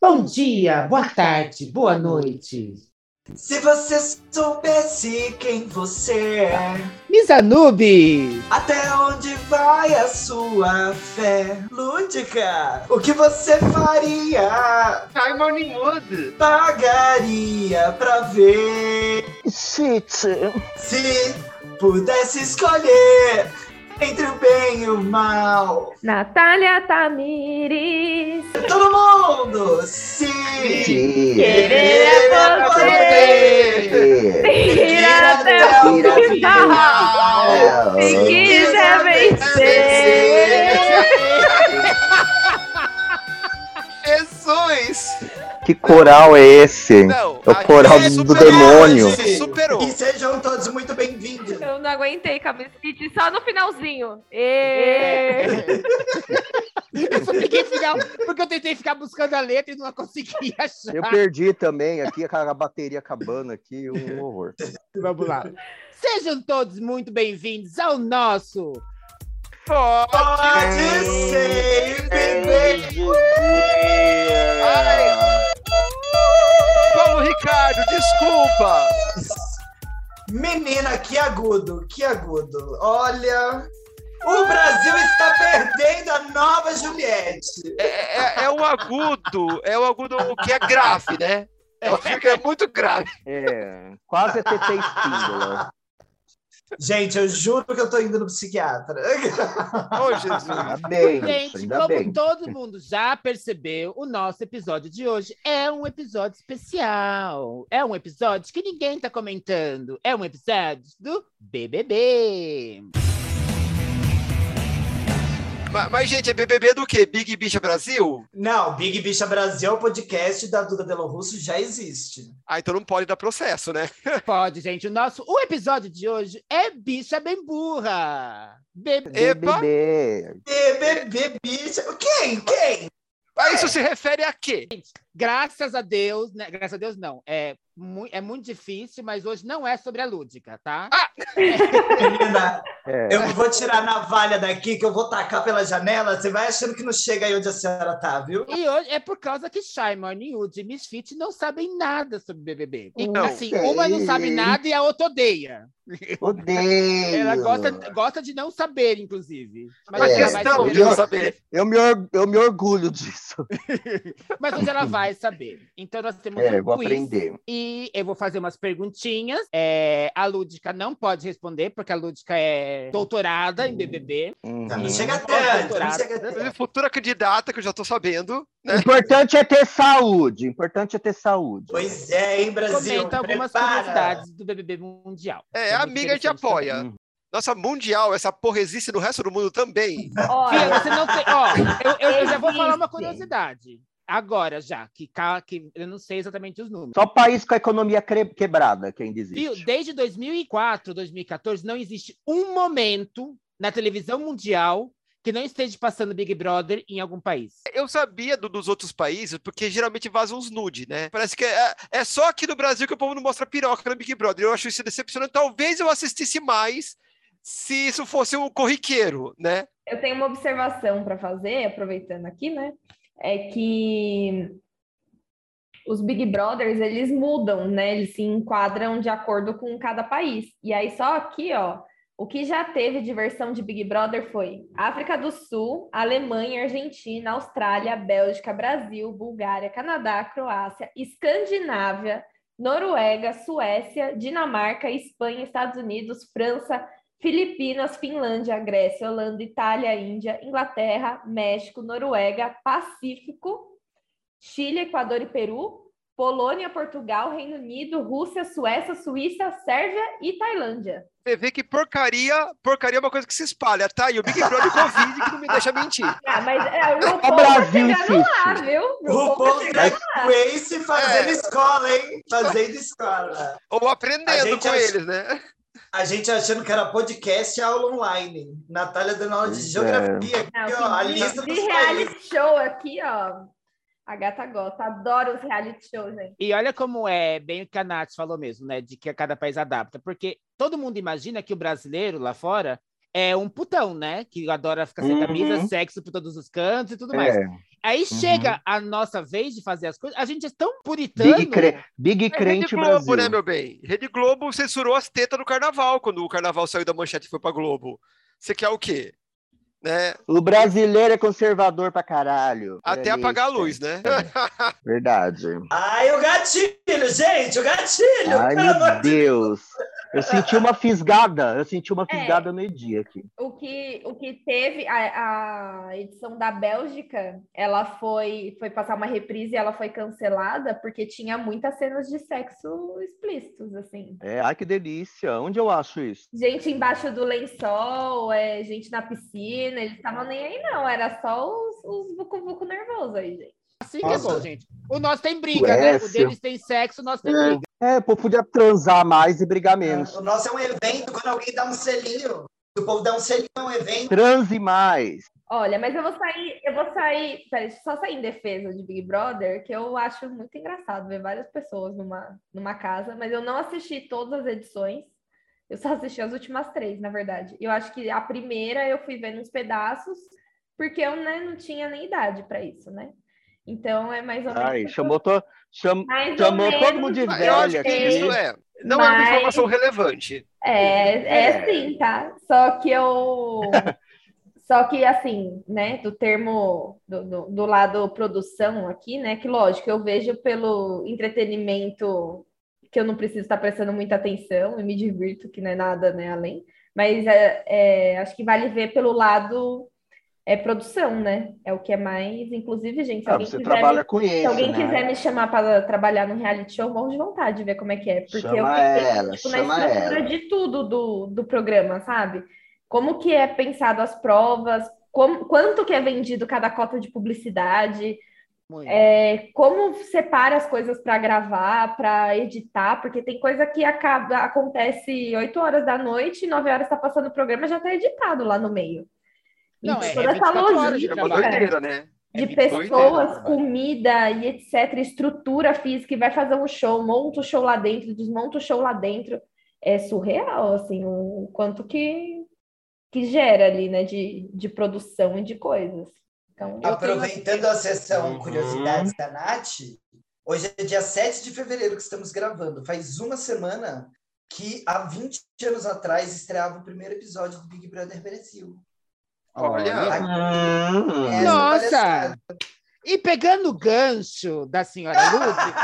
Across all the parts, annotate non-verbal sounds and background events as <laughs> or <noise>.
Bom dia, boa tarde, boa noite. Se você soubesse quem você é, Misa Noob! até onde vai a sua fé lúdica? O que você faria? Simon Wood. Pagaria pra ver Shit. se pudesse escolher entre o bem e o mal. Natália Tamires. Todo mundo, se Querer é você. Ir até o final. Se quiser vencer. Jesus! Que coral é esse? Não, É o coral gente do superou, demônio. Superou. E sejam todos muito bem-vindos. Eu não aguentei, cabecite, só no finalzinho. Ê! Eu só peguei final porque eu tentei ficar buscando a letra e não consegui <laughs> achar. Eu perdi também aqui, a bateria acabando aqui, um horror. Vamos lá. Sejam todos muito bem-vindos ao nosso Pode. Pode ser, bebê. Paulo Ricardo, desculpa! Menina, que agudo, que agudo. Olha, o Brasil está perdendo a nova Juliette. É, é, é um agudo, é um agudo que é grave, né? É que é muito grave. É, quase TT Espíndola. Gente, eu juro que eu tô indo no psiquiatra. Ô, <laughs> Jesus. Ainda bem, Gente, ainda como bem. todo mundo já percebeu, o nosso episódio de hoje é um episódio especial. É um episódio que ninguém tá comentando. É um episódio do BBB. Mas, mas, gente, é BBB do quê? Big Bicha Brasil? Não, Big Bicha Brasil, o podcast da Duda Delo Russo já existe. Ah, então não pode dar processo, né? <laughs> Pode, gente. O nosso o episódio de hoje é Bicha Bem Burra. BBB. BBB Bicha. Quem? Quem? Mas isso se refere a quê? Graças a Deus, né? Graças a Deus, não. É, mu- é muito difícil, mas hoje não é sobre a Lúdica, tá? Menina, <laughs> É, eu vou tirar a navalha daqui, que eu vou tacar pela janela. Você vai achando que não chega aí onde a senhora tá, viu? E hoje é por causa que Shy Morning Wood e Misfit não sabem nada sobre BBB. E, Não. assim, uma não sabe nada e a outra odeia. odeio. Ela gosta, gosta de não saber, inclusive. Mas, É, ela vai questão saber de não saber. Eu me, eu me orgulho disso. <laughs> Mas hoje ela vai saber. Então nós temos É, um vou quiz. aprender. E eu vou fazer umas perguntinhas. É, a Lúdica não pode responder, porque a Lúdica é doutorada em BBB. Uhum. Não, chega tanto, não Doutorado. chega tanto. Futura candidata, que eu já tô sabendo. O importante é ter saúde. O importante é ter saúde. Pois é, hein, Brasil? Comenta algumas Prepara. curiosidades do BBB mundial. É, É amiga te apoia. Nossa, mundial, essa porra existe no resto do mundo também. Olha, você não tem. Ó, eu, eu- eu já vou falar uma curiosidade. Agora, já, que, ca- que eu não sei exatamente os números. Só país com a economia quebrada que ainda Viu? existe. Desde 2004, 2014, não existe um momento na televisão mundial que não esteja passando Big Brother em algum país. Eu sabia do- dos outros países, porque geralmente vazam uns nude, né? Parece que é, é só aqui no Brasil que o povo não mostra piroca no Big Brother. Eu acho isso decepcionante. Talvez eu assistisse mais se isso fosse um corriqueiro, né? eu tenho uma observação para fazer, aproveitando aqui, né? É que os Big Brothers, eles mudam, né? Eles se enquadram de acordo com cada país. E aí, só aqui, ó, o que já teve de versão de Big Brother foi África do Sul, Alemanha, Argentina, Austrália, Bélgica, Brasil, Bulgária, Canadá, Croácia, Escandinávia, Noruega, Suécia, Dinamarca, Espanha, Estados Unidos, França, Filipinas, Finlândia, Grécia, Holanda, Itália, Índia, Inglaterra, México, Noruega, Pacífico, Chile, Equador e Peru, Polônia, Portugal, Reino Unido, Rússia, Suécia, Suíça, Sérvia e Tailândia. Você vê que porcaria, porcaria é uma coisa que se espalha, tá? E o Big Brother Covid que não me deixa mentir. <laughs> Ah, mas é, o RuPaul O Brasil tá chegando lá, viu? O RuPaul tá chegando Drag lá. Race fazendo É. escola, hein? Fazendo escola. Ou aprendendo gente com acha- eles, né? A gente achando que era podcast e aula online. Natália dando aula de é. geografia. Aqui, Não, ó, a lista de dos países. reality show aqui, ó. A gata gosta, adoro os reality shows, gente. E olha como é bem o que a Nath falou mesmo, né? De que cada país adapta. Porque todo mundo imagina que o brasileiro lá fora é um putão, né? Que adora ficar sem Uhum. camisa, sexo por todos os cantos e tudo mais. É, Aí Uhum. chega a nossa vez de fazer as coisas, a gente é tão puritano. Big, cre... Big É Rede Crente Globo, Brasil. né, meu bem? Rede Globo censurou as tetas do carnaval quando o carnaval saiu da manchete e foi pra Globo. Você quer o quê? Né? O brasileiro é conservador pra caralho. Até apagar a luz, né? <laughs> Verdade. Ai, o gatilho, gente, o gatilho. Ai, pelo amor meu de Deus. Eu senti uma fisgada. Eu senti uma É. fisgada no dia aqui. O que, o que teve, a, a edição da Bélgica, ela foi, foi passar uma reprise e ela foi cancelada porque tinha muitas cenas de sexo explícitos, assim. É, ai, que delícia. Onde eu acho isso? Gente embaixo do lençol, é, gente na piscina, eles estavam nem aí, não. Era só os, os vucu-vucu nervosos aí, gente. Assim que é bom, gente. O nosso tem briga, né? O deles tem sexo, o nosso tem É. briga. É, o povo podia transar mais e brigar menos. O nosso é um evento, quando alguém dá um selinho, o povo dá um selinho, é um evento. Transe mais. Olha, mas eu vou sair, eu vou sair, peraí, deixa eu só sair em defesa de Big Brother, que eu acho muito engraçado ver várias pessoas numa, numa casa, mas eu não assisti todas as edições, eu só assisti as últimas três, na verdade. Eu acho que a primeira eu fui vendo uns pedaços, porque eu né, não tinha nem idade para isso, né? Então é mais ou menos. Ai, chamou, to... cham... mais ou chamou todo mundo de Eu acho velha que aqui. isso é. Não é uma Mas- informação relevante. É, é É. sim, tá? Só que eu. <laughs> Só que, assim, né, do termo do, do, do lado produção aqui, né, que lógico, eu vejo pelo entretenimento que eu não preciso estar prestando muita atenção e me divirto, que não é nada, né, além, mas é, é, acho que vale ver pelo lado é, produção, né, é o que é mais, inclusive, gente, se Ah, alguém você quiser trabalha me com isso, se alguém né? quiser me chamar para trabalhar no reality show, morro de vontade de ver como é que é. Porque eu Chama fiquei, ela, tipo, na estrutura ela. de tudo do, do programa, sabe? Como que é pensado as provas, como, quanto que é vendido cada cota de publicidade. É, como separa as coisas para gravar, para editar, porque tem coisa que acaba, acontece 8 horas da noite, 9 horas está passando o programa, já está editado lá no meio. Não, Então, é- é toda essa 24 horas de logística, É doideira, né? É de 22 pessoas, horas, comida e etc, estrutura física, e vai fazer um show, monta o show lá dentro, desmonta o show lá dentro. É surreal, assim, o, o quanto que, que gera ali, né, de, de produção e de coisas. Então, Eu Aproveitando a sessão Uhum. Curiosidades da Nath, hoje é dia 7 de fevereiro que estamos gravando. Faz uma semana que, há 20 anos atrás, estreava o primeiro episódio do Big Brother Brasil. Olha. Hum. Essa Nossa! palhaçada. E pegando o gancho da senhora Lúcia,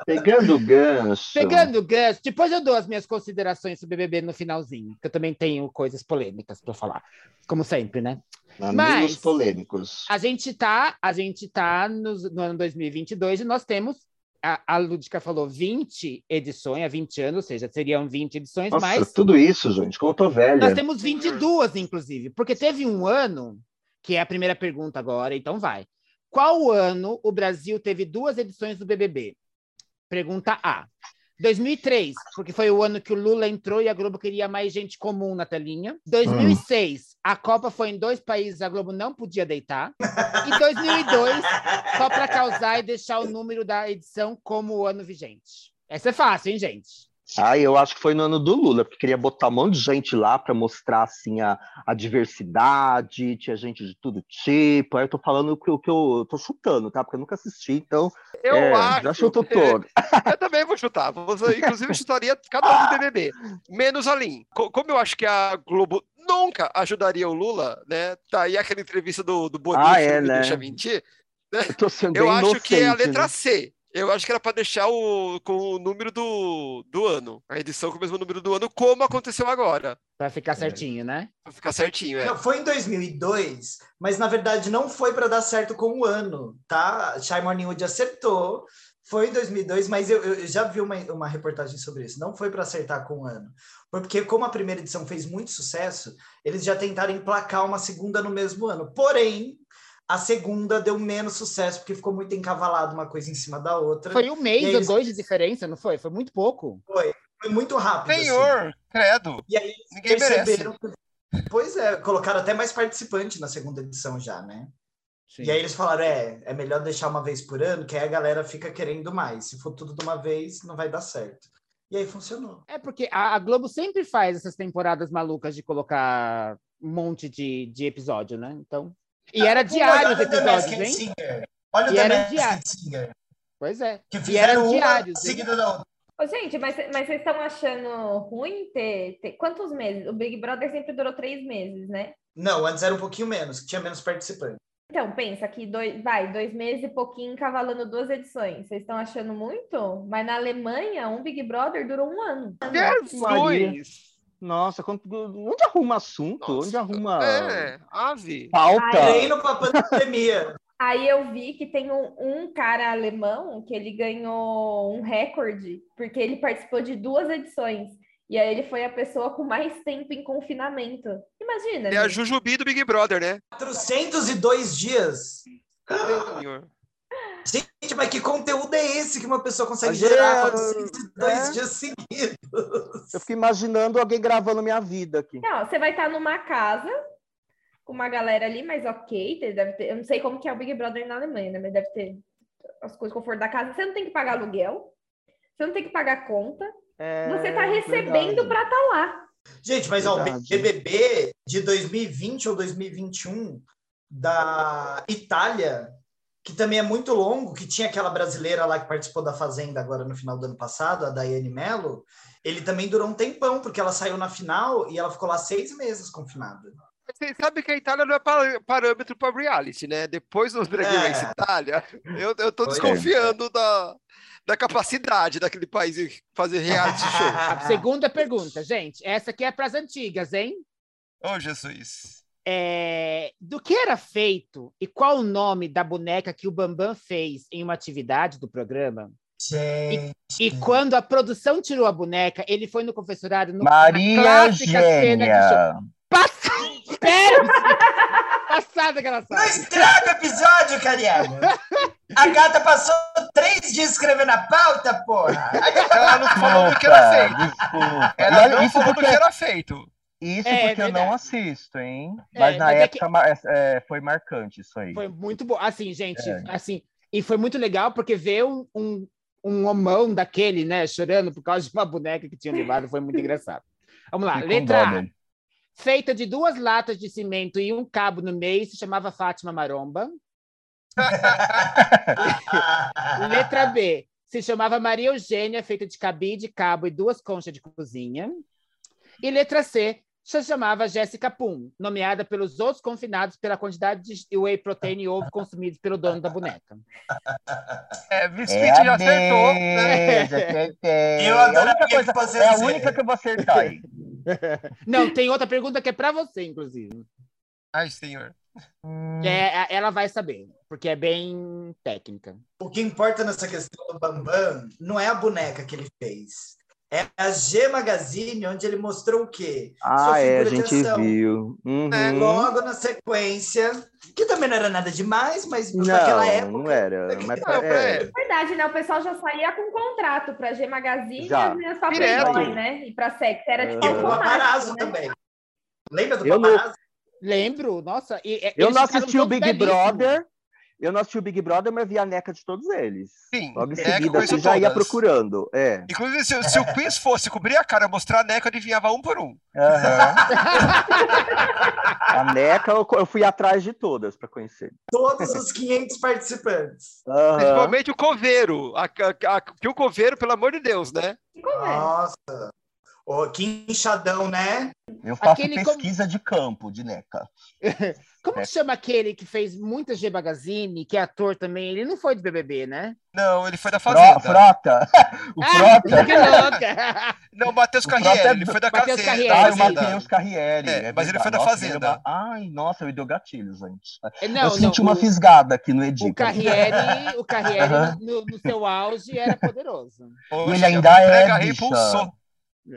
<laughs> Pegando o gancho. pegando o gancho, depois eu dou as minhas considerações sobre o BBB no finalzinho, que eu também tenho coisas polêmicas para falar, como sempre, né? Amigos Mas- polêmicos. A gente tá, a gente tá nos- no, ano 2022 e nós temos, a, a Lúdica falou 20 edições, há 20 anos, ou seja, seriam 20 edições, Nossa, mas tudo isso, gente, como eu tô velha. nós temos 22, inclusive, porque teve um ano, que é a primeira pergunta agora, então vai. Qual ano o Brasil teve duas edições do BBB? Pergunta A. 2003, porque foi o ano que o Lula entrou e a Globo queria mais gente comum na telinha. 2006, a Copa foi em dois países, a Globo não podia deitar. E 2002, só para causar e deixar o número da edição como o ano vigente. Essa é fácil, hein, gente? Ah, eu acho que foi no ano do Lula, porque queria botar um monte de gente lá para mostrar assim a, a diversidade, tinha gente de todo tipo. Aí eu tô falando o que, que eu tô chutando, tá? Porque eu nunca assisti, então Eu é, acho. já chuto todo. <laughs> Eu também vou chutar. Vou- Inclusive, chutaria cada um do BBB. Menos a Lin. Co- Como eu acho que a Globo nunca ajudaria o Lula, né? Tá aí aquela entrevista do, do Boninho, Ah, que é, né? deixa mentir. Eu tô sendo Eu acho inocente, que é a letra né? C. Eu acho que era para deixar o, com o número do, do ano. A edição com o mesmo número do ano, como aconteceu agora. Para ficar certinho, né? Pra ficar certinho, é. Não, foi em 2002, mas na verdade não foi para dar certo com o ano, tá? Shai Morning Wood acertou, foi em 2002, mas eu, eu já vi uma, uma reportagem sobre isso. Não foi para acertar com o ano. Foi porque, como a primeira edição fez muito sucesso, eles já tentaram emplacar uma segunda no mesmo ano. Porém, a segunda deu menos sucesso, porque ficou muito encavalado uma coisa em cima da outra. Foi um mês ou eles- dois de diferença, não foi? Foi muito pouco. Foi muito rápido. assim. Senhor, credo. E aí Ninguém perceberam. que- Pois é, colocaram até mais participante na segunda edição já, né? Sim. E aí eles falaram, é, é melhor deixar uma vez por ano, que aí a galera fica querendo mais. Se for tudo de uma vez, não vai dar certo. E aí funcionou. É porque a, a Globo sempre faz essas temporadas malucas de colocar um monte de, de episódio, né? Então, E era diário os Olha o The episódios, hein? Singer. Olha o E The era Masked diário. Singer. Pois é. Que E fizeram eram uma diários. hein? seguida da outra. Ô, gente, mas, mas vocês estão achando ruim ter, ter- Quantos meses? O Big Brother sempre durou três meses, né? Não, antes era um pouquinho menos, que tinha menos participantes. Então, pensa que dois, vai, dois meses e pouquinho cavalando duas edições. Vocês estão achando muito? Mas na Alemanha, um Big Brother durou um ano. Jesus! Nossa, quanto- onde arruma assunto? Nossa. Onde arruma É, ave. pauta? Treino pra pandemia. Aí eu vi que tem um, um cara alemão que ele ganhou um recorde, porque ele participou de duas edições. E aí ele foi a pessoa com mais tempo em confinamento. Imagina. É a gente. Jujubi do Big Brother, né? 402 dias. Senhor. Gente, mas que conteúdo é esse que uma pessoa consegue Mas é, gerar 402 é. dias seguidos? Eu fico imaginando alguém gravando minha vida aqui. Não, você vai estar numa casa com uma galera ali, mas ok, deve ter, eu não sei como que é o Big Brother na Alemanha, né? Mas deve ter as coisas conforto da casa. Você não tem que pagar aluguel, você não tem que pagar conta, É, você tá recebendo para estar lá. Gente, mas ó, o. BBB de 2020 ou 2021 da Itália, que também é muito longo, que tinha aquela brasileira lá que participou da Fazenda agora no final do ano passado, a Daiane Mello, ele também durou um tempão, porque ela saiu na final e ela ficou lá seis meses confinada. Você sabe que a Itália não é pa- parâmetro para reality, né? Depois dos Drag É. Race Itália, eu, eu tô Pois é. desconfiando da, da capacidade daquele país em fazer reality show. A <laughs> segunda pergunta, gente. Essa aqui é para as antigas, hein? Ô, Jesus. É, do que era feito e qual o nome da boneca que o Bambam fez em uma atividade do programa? Gente, E quando a produção tirou a boneca, ele foi no confessionário no, na Maria cena. Eugênia. Passa... <laughs> Passada que ela não estraga o episódio, Cariana! A gata passou três dias escrevendo a pauta, porra! Ela não falou do que era feito. Desculpa. Ela E não isso falou do porque, que era feito. Isso É, porque eu não assisto, hein? É, Mas na mas é época é, é, foi marcante isso aí. Foi muito bom. Assim, gente, É. assim, e foi muito legal porque ver um, um, um homão daquele, né, chorando por causa de uma boneca que tinha levado foi muito engraçado. Vamos lá, letra A. Feita de duas latas de cimento e um cabo no meio, se chamava Fátima Maromba. <laughs> Letra B. Se chamava Maria Eugênia, feita de cabide, cabo e duas conchas de cozinha. E letra C. Se chamava Jéssica Pum, nomeada pelos outros confinados pela quantidade de whey protein e ovo consumidos pelo dono da boneca. É, Miss É já a acertou, né? Acertei. Eu É a única coisa- que fosse É a única que eu vou acertar aí. <laughs> Não, tem outra pergunta que é para você, inclusive. Ai, senhor. Hum, É, ela vai saber, porque é bem técnica. O que importa nessa questão do Bambam não é a boneca que ele fez. É a G Magazine, onde ele mostrou o quê? Ah, é, a figura de gente ação. viu. Uhum. É, Logo na sequência, que também não era nada demais, mas Não, naquela época. não era. Mas, Não, é, é, Verdade, né? O pessoal já saía com contrato para G Magazine Já. e as meninas. Playboy, né? E para Sex. Era tipo E o paparazzo né? também. Lembra do Eu não- paparazzo? Lembro, nossa. e- e- eu não assisti o Big. Brother. Eu não assisti o Big Brother, mas vi a neca de todos eles. sim. Logo em Neca eu seguida, assim, já ia procurando. É. Inclusive, se, se o quiz fosse cobrir a cara, mostrar a neca, eu adivinhava um por um. aham. <laughs> A neca, eu, eu fui atrás de todas para conhecer. Todos os 500 participantes. Aham. Principalmente o coveiro. A, a, a, que o coveiro, pelo amor de Deus, né? Nossa. Ô, que inchadão, né? Eu faço Aquele pesquisa de campo, de neca. <laughs> Como É. que chama aquele que fez muita G Magazine, que é ator também? Ele não foi de BBB, né? Não, ele foi da Fazenda. frota! <laughs> o Ah, Frota! que louca! <laughs> Não, o Matheus O Carriere, Frota é ele foi da Matheus Fazenda. Carriere, Ah, o. Matheus Carriere. É, mas ele foi da Nossa, Fazenda. uma- Ai, nossa, me deu gatilho, gente. Não, eu senti uma o, fisgada aqui no Edica. o Carriere, o Carriere no, no seu auge era poderoso. Poxa, Ele ainda é, bicha.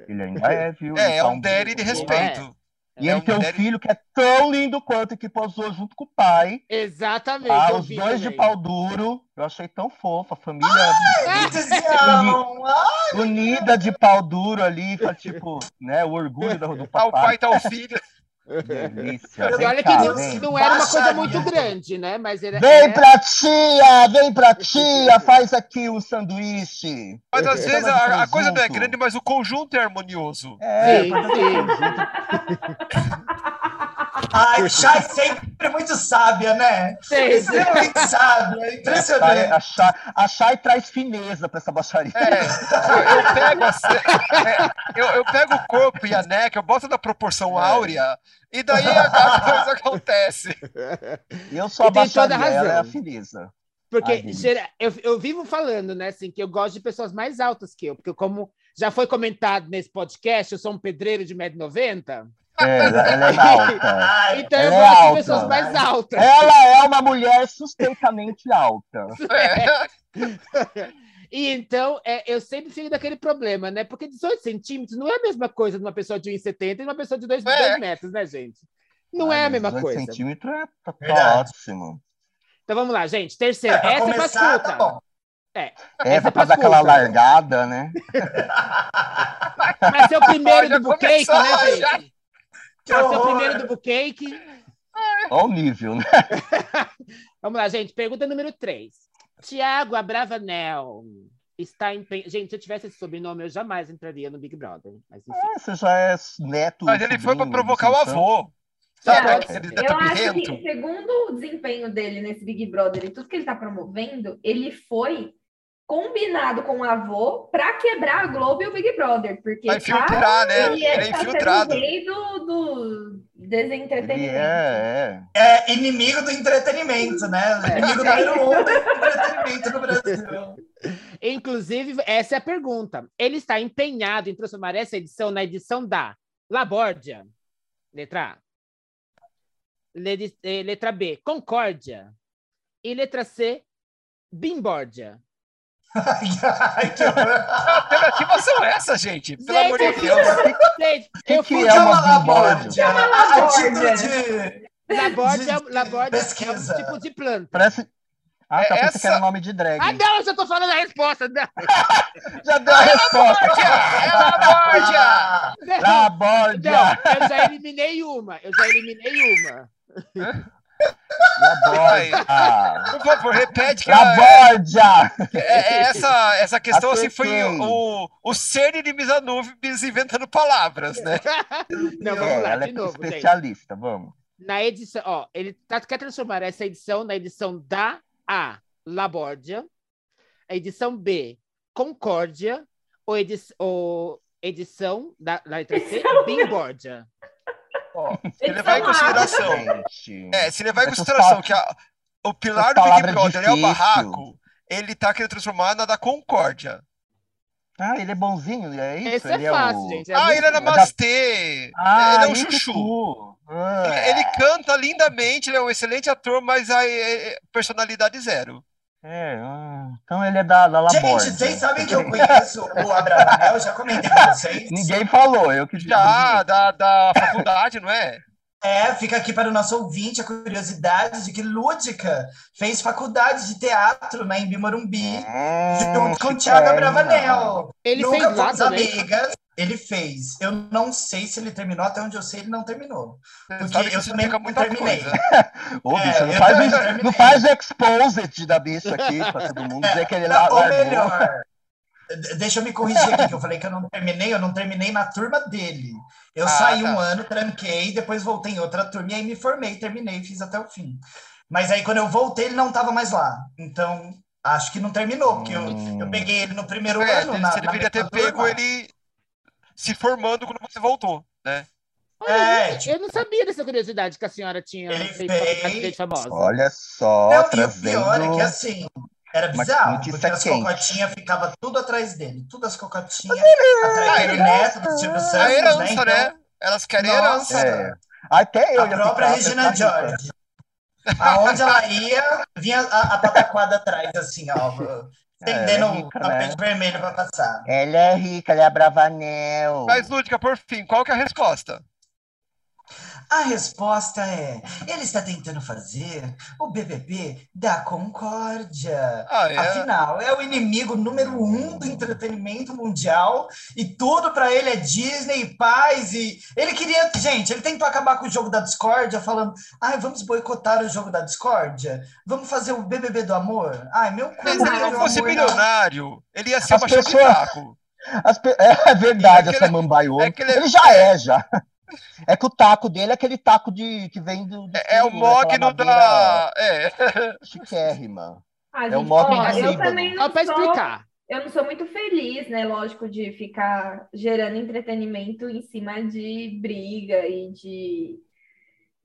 Ele ainda é, viu? É, é tá um daddy de respeito. E É ele tem um daddy- filho que é tão lindo quanto que posou junto com o pai. Exatamente. Ah, os dois de também. pau duro. Eu achei tão fofo. A família amam. Ah, unida de pau duro ali. Tipo, né? O orgulho do, do <laughs> Ah, o pai papai. tá o filho. Delícia. E Vem olha cá, que não, vem. não era uma coisa muito grande, né? Mas era. Vem era- pra tia, vem pra tia, <laughs> faz aqui um sanduíche. Mas às vezes a, a coisa não é grande, mas o conjunto é harmonioso. É, Sim, sim. <laughs> Ai, Chay sempre muito sábia, né? Sempre. Extremamente sábia, Chay- impressionante. a, Chay, a Chay traz fineza pra essa baixaria. É, eu, pego a é, eu, eu pego o corpo e a neca, eu boto na proporção áurea, e daí a, coisa acontece. Eu sou a tem toda a baixaria, ela é a razão. fineza. Porque Ai, eu, eu vivo falando, né, assim, que eu gosto de pessoas mais altas que eu, porque como já foi comentado nesse podcast, eu sou um pedreiro de 1,90m, É, ela, é <laughs> alta. Ai, então eu Ela é gosto de alta. pessoas mais altas. Ela é uma mulher sustentamente alta. <laughs> E então, é, eu sempre fico daquele problema, né? Porque 18 centímetros não é a mesma coisa de uma pessoa de 1,70 e de uma pessoa de 2, É. metros, né, gente? Não é Ai, a mesma 18 coisa. centímetros é, tá, tá ótimo. Então vamos lá, gente. Terceiro, É, essa é começar, pra tá escuta. bom. É, Essa pra dar pra aquela largada, né? Pra ser o primeiro <laughs> do começou, né, gente? O horror. primeiro do bucake. Olha o nível, né? <laughs> Vamos lá, gente. Pergunta número 3. Tiago Abravanel está empenhado. Gente, se eu tivesse esse sobrenome, eu jamais entraria no Big Brother. Mas enfim. Ah, Você já é neto. Mas ele foi sobrinho provocar o avô. Sabe aquele ser. neto Eu acho que, segundo o desempenho dele nesse Big Brother e tudo que ele tá promovendo, ele foi combinado com o avô pra quebrar a Globo e o Big Brother. Porque Vai tá, infiltrar, né? ele Ele é o infiltrado. rei do, do desentretenimento. é, é. É inimigo do entretenimento, né? É. Inimigo número um do entretenimento no Brasil. Inclusive, essa é a pergunta. Ele está empenhado em transformar essa edição na edição da Labórdia. Letra A. Eh, Letra B, Concórdia. E letra C, Bimbórdia. Ai, que horror. Que alternativas são essas, gente? Pelo Gente, amor de eu Deus. <laughs> Gente, Que eu que fui é uma Labórdia. Chama A Labórdia. título de... Labórdia, de- Labórdia é um pesquisa. tipo de planta. Parece. Ah, tá, É pensei essa- que era nome de drag. Ah, não, eu já tô falando a resposta. Não. <laughs> Já deu a resposta. É Labórdia! Labórdia! não, eu já eliminei uma. Eu já eliminei uma. Labórdia! Por favor, repete que a- Labórdia! é- é essa, essa questão assim, foi o, o ser inimigo Nubes inventando palavras, né? Não, É, vamos lá, ela é de novo, gente. especialista, vamos. Na edição, ó, ele tá, quer transformar essa edição na edição da A, Labórdia, a edição B, Concórdia, ou, edi ou edição da, da letra C, Bimbórdia. Ó, se levar em são consideração. É, se levar em consideração que a- o pilar do Big Brother é o barraco, ele tá querendo transformar na da Concórdia. Ah, ele é bonzinho, é isso? Esse é ele fácil, o... gente. é ah, ele é namastê! Ah, ele é um isso chuchu. Ah, Ele, canta lindamente, ele é um excelente ator, mas a é, é, personalidade zero. É, ah, então ele é da, da Gente, Labórdia. vocês sabem que eu conheço o Abravanel, já comentei com vocês. Ninguém falou, eu que Já da, da faculdade, não é? É, fica aqui para o nosso ouvinte a curiosidade de que Lúdica fez faculdade de teatro na Embi Morumbi, Hum, junto com o. Thiago Abravanel. Ele Nunca fez lá amigas. Ele fez. Eu não sei se ele terminou, até onde eu sei, ele não terminou. Você Porque eu também não terminei. <laughs> Ô, É, bicho, não eu faz, não faz exposit da bicha aqui pra todo mundo dizer que ele lá Ou largou. melhor, <laughs> deixa eu me corrigir aqui, que eu falei que eu não terminei, eu não terminei na turma dele. Eu Ah, saí tá. um ano, tranquei, depois voltei em outra turma e aí me formei, terminei, fiz até o fim. Mas aí quando eu voltei, ele não estava mais lá. Então, acho que não terminou, porque eu, Hum. eu peguei ele no primeiro É, ano. você na, deveria na ter mesma pego ele se formando quando você voltou, né? Olha, É, eu, tipo- eu não sabia dessa curiosidade que a senhora tinha Ele feito famosa. Olha só, Não, e o trazendo... pior é que assim, era bizarro, porque as cocotinhas ficavam tudo atrás dele, tudo as cocotinhas Ah, atrás dele, neto do Silvio Santos, A herança, né? Então, né? Elas querem Nossa. herança. É. Até eu a ia própria ficar Regina. George. Aonde ela ia, vinha a, a pataquada atrás, assim, ó. Estendendo é o rica, tapete né? vermelho pra passar. Ela é rica, ela é a Bravanel. Mas, Lúdica, por fim, qual que é a resposta? A resposta é: ele está tentando fazer o BBB da concórdia. Ah, é? Afinal, é o inimigo número um do entretenimento mundial e tudo pra ele é Disney, paz e ele queria, gente, ele tentou acabar com o jogo da discórdia, falando: "Ai, vamos boicotar o jogo da discórdia, vamos fazer o BBB do amor". Ai, meu cu, Mas ele não fosse milionário, ele ia ser As de pessoas- <laughs> <laughs> É verdade, É essa ele- mambaiô. é que ele- ele... já é, já. É que o taco dele é aquele taco de que vem do. do É, é o aquela mogno da. É. <laughs> Chiquérrima. Ah, É o gente, modo ó, de eu também Só não para sou, explicar. eu não sou muito feliz, né? Lógico, de ficar gerando entretenimento em cima de briga e de,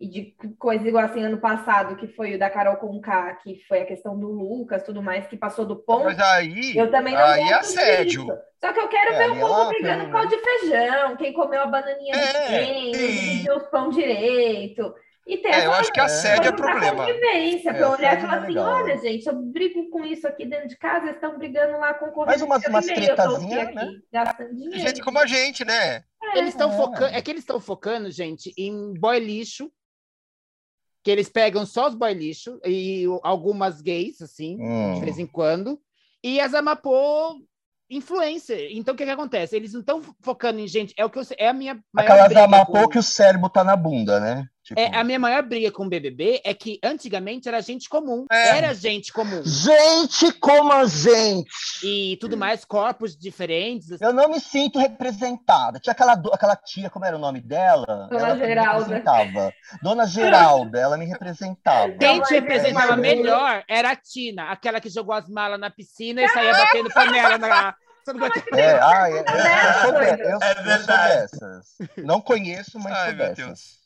e de coisa igual assim ano passado, que foi o da Carol Conká, que foi a questão do Lucas, tudo mais, que passou do ponto. Mas aí. Eu também não aí é gosto assédio. disso. Só que eu quero É, ver o povo ela brigando tem, por causa de feijão, quem comeu a bananinha de É, quem, sim. quem pediu os pão direito. E ter É, eu acho que assédio é pra problema. convivência, É, pra olhar e falar é assim, legal. olha, gente, eu brigo com isso aqui dentro de casa, eles estão brigando lá. Mas umas- eu umas e-mail, eu tô aqui, tretazinha, aqui, né? Gastando dinheiro. Gente como a gente, né? Eles estão É. focando. É que eles estão focando, gente, em boy lixo. Que eles pegam só os boy lixo e algumas gays, assim, de Hum. vez em quando. E as Amapô influencer. Então, o que, que acontece? Eles não estão focando em gente. É o que eu. É a minha maior Aquelas amapô com- que o cérebro tá na bunda, né? Tipo, É, a minha maior briga com o BBB é que antigamente era gente comum. É. Era gente comum. Gente como a gente! E tudo mais, corpos diferentes. Eu não me sinto representada. Tinha aquela, aquela tia, como era o nome dela? Dona ela que me Geralda. representava. Dona Geralda, ela me representava. Quem te representava é- melhor era a Tina, aquela que jogou as malas na piscina e saía batendo panela na. Qual é? É, ah, é, é, eu, de- eu- É eu sou verdade. dessas. Não conheço, mas Ai, sou meu dessas. Deus.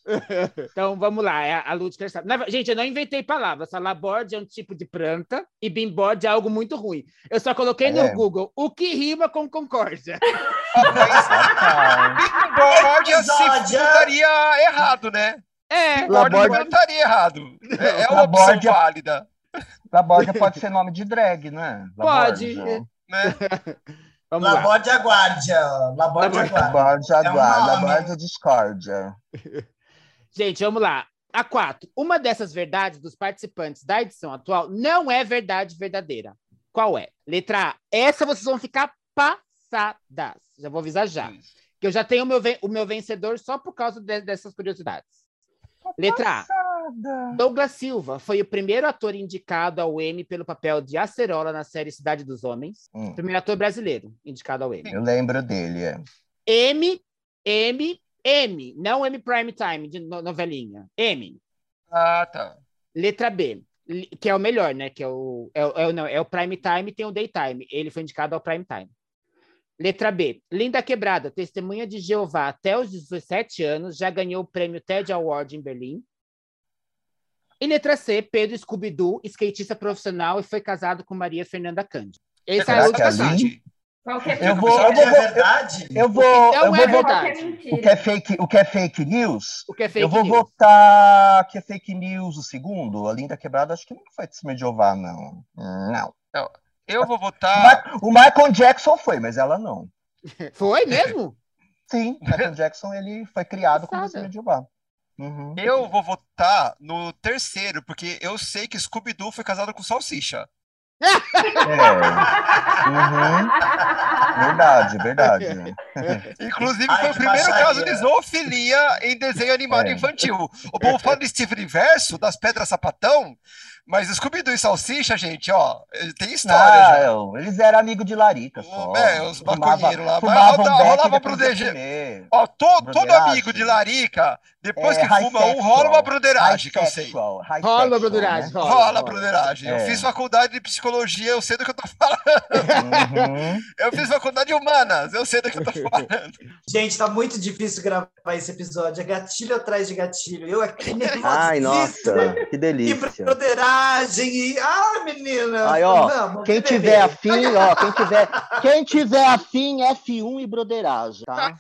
Então vamos lá, é a a Lúdica sabe. Na- Gente, eu não inventei palavras. Laborde é um tipo de planta e bimborde é algo muito ruim. Eu só coloquei no É. Google o que rima com concórdia. Episódio. não estaria errado, né? É, Laborde- não estaria errado. É, é uma opção Laborde é- válida. Laborda pode ser nome de drag, né? Pode. Laborda. Né? Vamos lá. Laborde Aguardia. Laborde Laborde- Aguardia. Laborda, É discórdia. <laughs> Gente, vamos lá. A quatro. Uma dessas verdades dos participantes da edição atual não é verdade verdadeira. Qual é? Letra A. Essa vocês vão ficar passadas. Já vou avisar já. Que eu já tenho o meu, o meu vencedor só por causa de- dessas curiosidades. Letra A. Douglas Silva foi o primeiro ator indicado ao Emmy pelo papel de Acerola na série Cidade dos Homens. Hum, Primeiro ator brasileiro indicado ao Emmy. eu lembro dele, é. M, M, M, não M Prime Time de no- novelinha. M. Ah, tá. Letra B, que é o melhor, né? Que é o, é, é não, é o Prime Time e tem o Daytime. Ele foi indicado ao Prime Time. Letra B, Linda Quebrada, testemunha de Jeová até os 17 anos, já ganhou o prêmio TED Award em Berlim. E letra C, Pedro Scooby-Doo, skatista profissional e foi casado com Maria Fernanda Cândido. Esse é a é ali? parte. Qualquer Eu vou- eu é vou- verdade? Eu vou, não eu é vou verdade. qualquer O que é fake, o que é fake news? O que é fake eu vou news? votar que é fake news o segundo. A Linda Quebrada acho que nunca foi de Jeová, não. Hum, Não. Eu vou O, votar. Ma- o Michael Jackson foi, mas ela não. <laughs> Foi mesmo? Sim, o Michael Jackson ele foi criado como testemunha de Jeová. Uhum. Eu vou votar no terceiro, porque eu sei que Scooby-Doo foi casado com Salsicha. É. Uhum. Verdade, verdade. <laughs> Inclusive, Ai, foi o primeiro baixaria. caso de zoofilia em desenho animado É. infantil. O povo fala de Steve Universo, das Pedras Sapatão, mas Scooby-Doo e Salsicha, gente, ó, tem história Ah, já. eu- eles eram amigos de Larica só. É, os maconheiros lá. Mas beck rolava pro DG. Ó, to- todo Broderagem. amigo de Larica, depois É, que fuma um, sexual. rola uma broderagem, que eu sei. sexual, Rola sexual, broderagem, né? rola. Broderagem. Eu É. fiz faculdade de psicologia, eu sei do que eu tô falando. Uhum. <laughs> Eu fiz faculdade de humanas, eu sei do que eu tô <laughs> falando. Gente, tá muito difícil gravar esse episódio. É gatilho atrás de gatilho. Eu aqui nervosíssima. Ai, nossa, que E delícia. Broderagem. E... Ah, menina. Aí, ó, Vamos, Quem tiver afim, ó, quem tiver, quem tiver afim, F1 e broderagem, tá?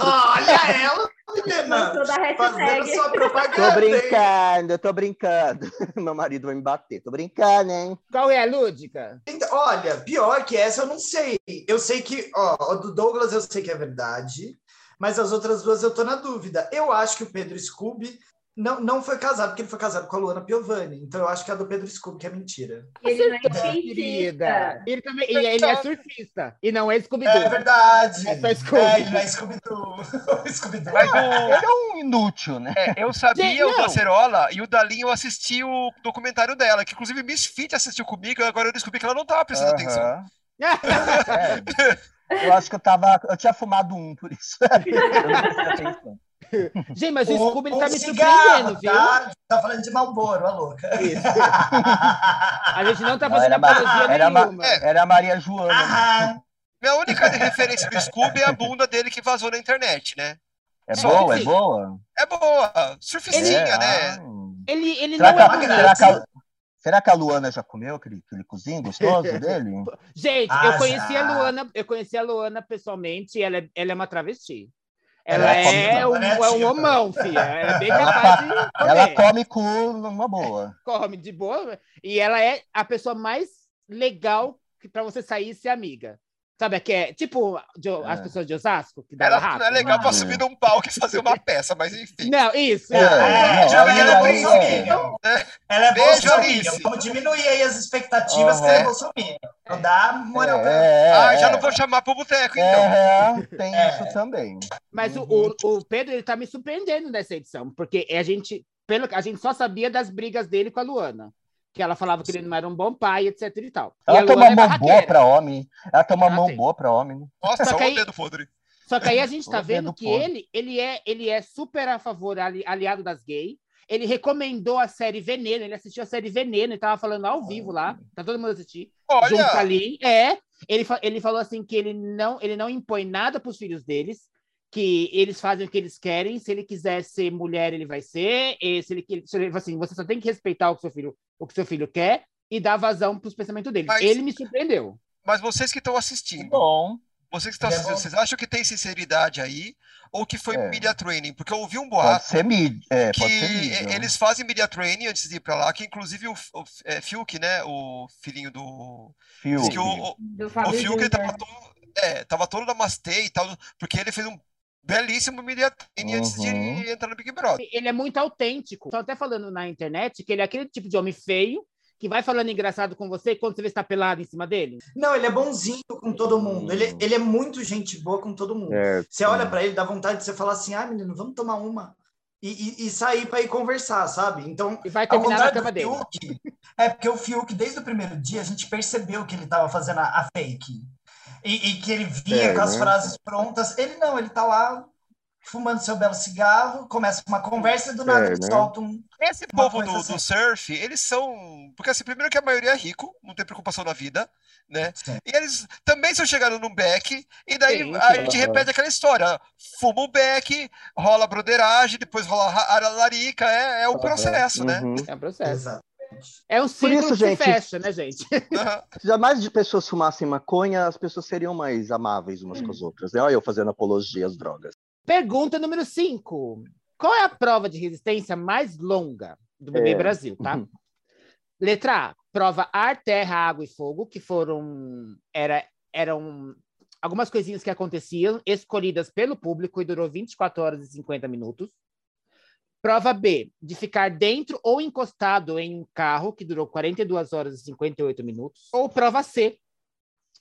Olha ela, menina. Fazendo sua Tô propaganda. hein? brincando, tô brincando. <laughs> Meu marido vai me bater. Tô brincando, hein? Qual é a lúdica? Então, olha, pior que essa eu não sei. Eu sei que, ó, do Douglas eu sei que é verdade, mas as outras duas eu tô na dúvida. Eu acho que o Pedro Scooby não, não foi casado, porque ele foi casado com a Luana Piovani. Então eu acho que a do Pedro Scooby que é mentira. Ele não é Querida. Ele também e ele é surfista e não é É Scooby-Doo. verdade. É só Scooby. É, ele não é Scooby-Doo. <laughs> Scooby-Doo. Mas o, Ele é um inútil, né? É, eu sabia Gente, o da não. Cerola e o Dalin eu assisti o documentário dela, que inclusive Miss Fit assistiu comigo, e agora eu descobri que ela não tava prestando atenção. Aham. É. Eu acho que eu tava. Eu tinha fumado um, por isso. <laughs> Eu não prestei atenção. <laughs> Gente, mas o Scooby ele tá me surpreendendo, viu? Tá? tá falando de Malboro, a louca. Isso. <laughs> A gente não tá fazendo apologia era, nenhuma. era a Maria Joana. Aham. Minha única referência do Scooby é a bunda dele que vazou na internet, né? É Só boa, que- é boa? É boa, surficinha, É, né? ah. Ele, ele Será não que, é a, bonito. será, que a, será que a Luana já comeu aquele, aquele cozinho gostoso <laughs> dele? Gente, Ah, eu conheci já. a Luana, eu conheci a Luana pessoalmente, e ela é, ela é uma travesti. Ela, Ela é, um, né, é um tia? homão, filha. Ela é bem <laughs> capaz de comer. Ela come cu numa boa. come de boa. E ela é a pessoa mais legal que para você sair e ser amiga. Sabe, que é tipo de- as É. pessoas de Osasco, que dá Ela rápido. não é legal pra Ah. subir num palco e fazer uma peça, mas enfim. Não, isso. É. É, não, ela é aí bolsominion. Ela é Beijo, bolsominion. Alice. Vamos diminuir aí as expectativas que ela é bolsominion. Não dá moral pra ela. É, é, Ah, já é. não vou chamar pro boteco, então. É, tem É. isso também. Mas o- Uhum. o, o Pedro ele tá me surpreendendo nessa edição, porque a gente, pelo, a gente só sabia das brigas dele com a Luana. Que ela falava que ele não era um bom pai, etc e tal. E a Ela tem Luana uma é mão boa pra homem. Ela tem uma Ela mão tem. boa pra homem. né? Nossa, Só só que o aí- dedo podre. Só que aí a gente <laughs> tá Todo vendo que podre. ele, ele, é, ele é super a favor, ali, aliado das gays. Ele recomendou a série Veneno, ele assistiu a série Veneno e tava falando ao vivo lá, tá todo mundo assistindo. Junto Olha, Lin. É, ele, ele falou assim que ele não, ele não impõe nada pros filhos deles, que eles fazem o que eles querem, se ele quiser ser mulher, ele vai ser, e se ele, se ele assim, você só tem que respeitar o que seu filho, o que seu filho quer e dar vazão pros pensamentos dele. Mas- Ele me surpreendeu. mas vocês que estão assistindo, Bom. vocês que estão É assistindo, vocês acham que tem sinceridade aí? Ou que foi É. media training? Porque eu ouvi um Pode boato ser mídia. É, que pode ser mídia. eles fazem media training antes de ir pra lá, que inclusive o, o é, Fiuk, né, o filhinho do... Diz que o, o, Do o Fiuk ele tava Júnior. todo, é, tava todo namastê e tal, porque ele fez um belíssimo media training antes de Uhum. entrar no Big Brother. Ele é muito autêntico. Estão até falando na internet que ele é aquele tipo de homem feio que vai falando engraçado com você quando você vê está pelado em cima dele. Não, ele é bonzinho com todo mundo. Ele, ele é muito gente boa com todo mundo. É, Você olha pra ele, dá vontade de você falar assim: ah, menino, vamos tomar uma. E, e- e sair pra ir conversar, sabe? Então, E vai terminar na cama dele. Fiuk, é porque o Fiuk, desde o primeiro dia, a gente percebeu que ele tava fazendo a, a fake. E, e que ele vinha É, com as né? frases prontas. Ele não, ele tá lá fumando seu belo cigarro, começa uma conversa e do nada É, ele né? solta um. Esse povo do, assim. do surf, eles são. Porque assim, primeiro que a maioria é rico, não tem preocupação na vida, né? Sim. E eles também estão chegando no beck, e daí Sim, a gente repete aquela história: fuma o beck, rola broderagem, depois rola a larica, é, é um processo, né? Uhum. É um processo. Exato. É um círculo isso, que se gente- fecha, né, gente? <laughs> Se jamais de pessoas fumassem maconha, as pessoas seriam mais amáveis umas com as outras. né? Olha eu fazendo apologia às drogas. Pergunta número 5. Qual é a prova de resistência mais longa do BBB É. Brasil, tá? Uhum. Letra A, prova ar, terra, água e fogo, que foram era, eram algumas coisinhas que aconteciam, escolhidas pelo público e durou 24 horas e 50 minutos. Prova B, de ficar dentro ou encostado em um carro, que durou 42 horas e 58 minutos. Ou prova C,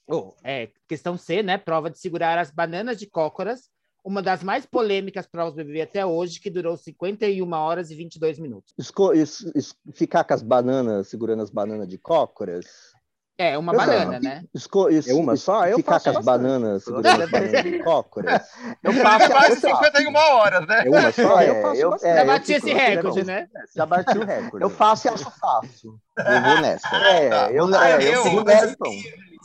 ou é, questão C, né? Prova de segurar as bananas de cócoras, uma das mais polêmicas provas do BBB até hoje, que durou 51 horas e 22 minutos. Esco- es- es- ficar com as bananas, segurando as bananas de cócoras. É, uma Eu banana, não. né? Esco- es- É uma só? Eu ficar faço com as bastante. bananas, segurando as bananas cócoras. <laughs> Eu Fica faço, <laughs> mais eu de faço. 51 horas, né? É uma só? <laughs> É, eu faço eu- bastante. é, Já eu bati fico- esse recorde, né? Já bati o recorde. Eu faço e acho fácil. Eu vou nessa. É, eu, Ah, é, eu, eu- vou nessa, então.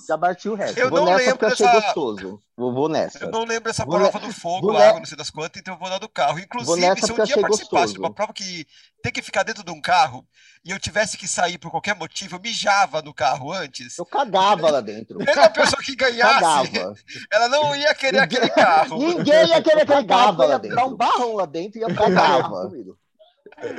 Já bati o recorde. Eu vou não nessa lembro porque eu achei dessa- gostoso. Vou, vou nessa. Eu não lembro essa Vou prova ne- do fogo, vou água, não sei das quantas, então eu vou dar do carro. Inclusive, se um porque eu dia achei participasse de gostoso. uma prova que tem que ficar dentro de um carro e eu tivesse que sair por qualquer motivo, eu mijava no carro antes. Eu cagava lá dentro. Mesmo a pessoa que ganhasse, Cagava. ela não ia querer aquele carro. Ninguém ia querer aquele Cagava carro. lá Ia dentro. dar um barrão lá dentro e ia cagava. comigo.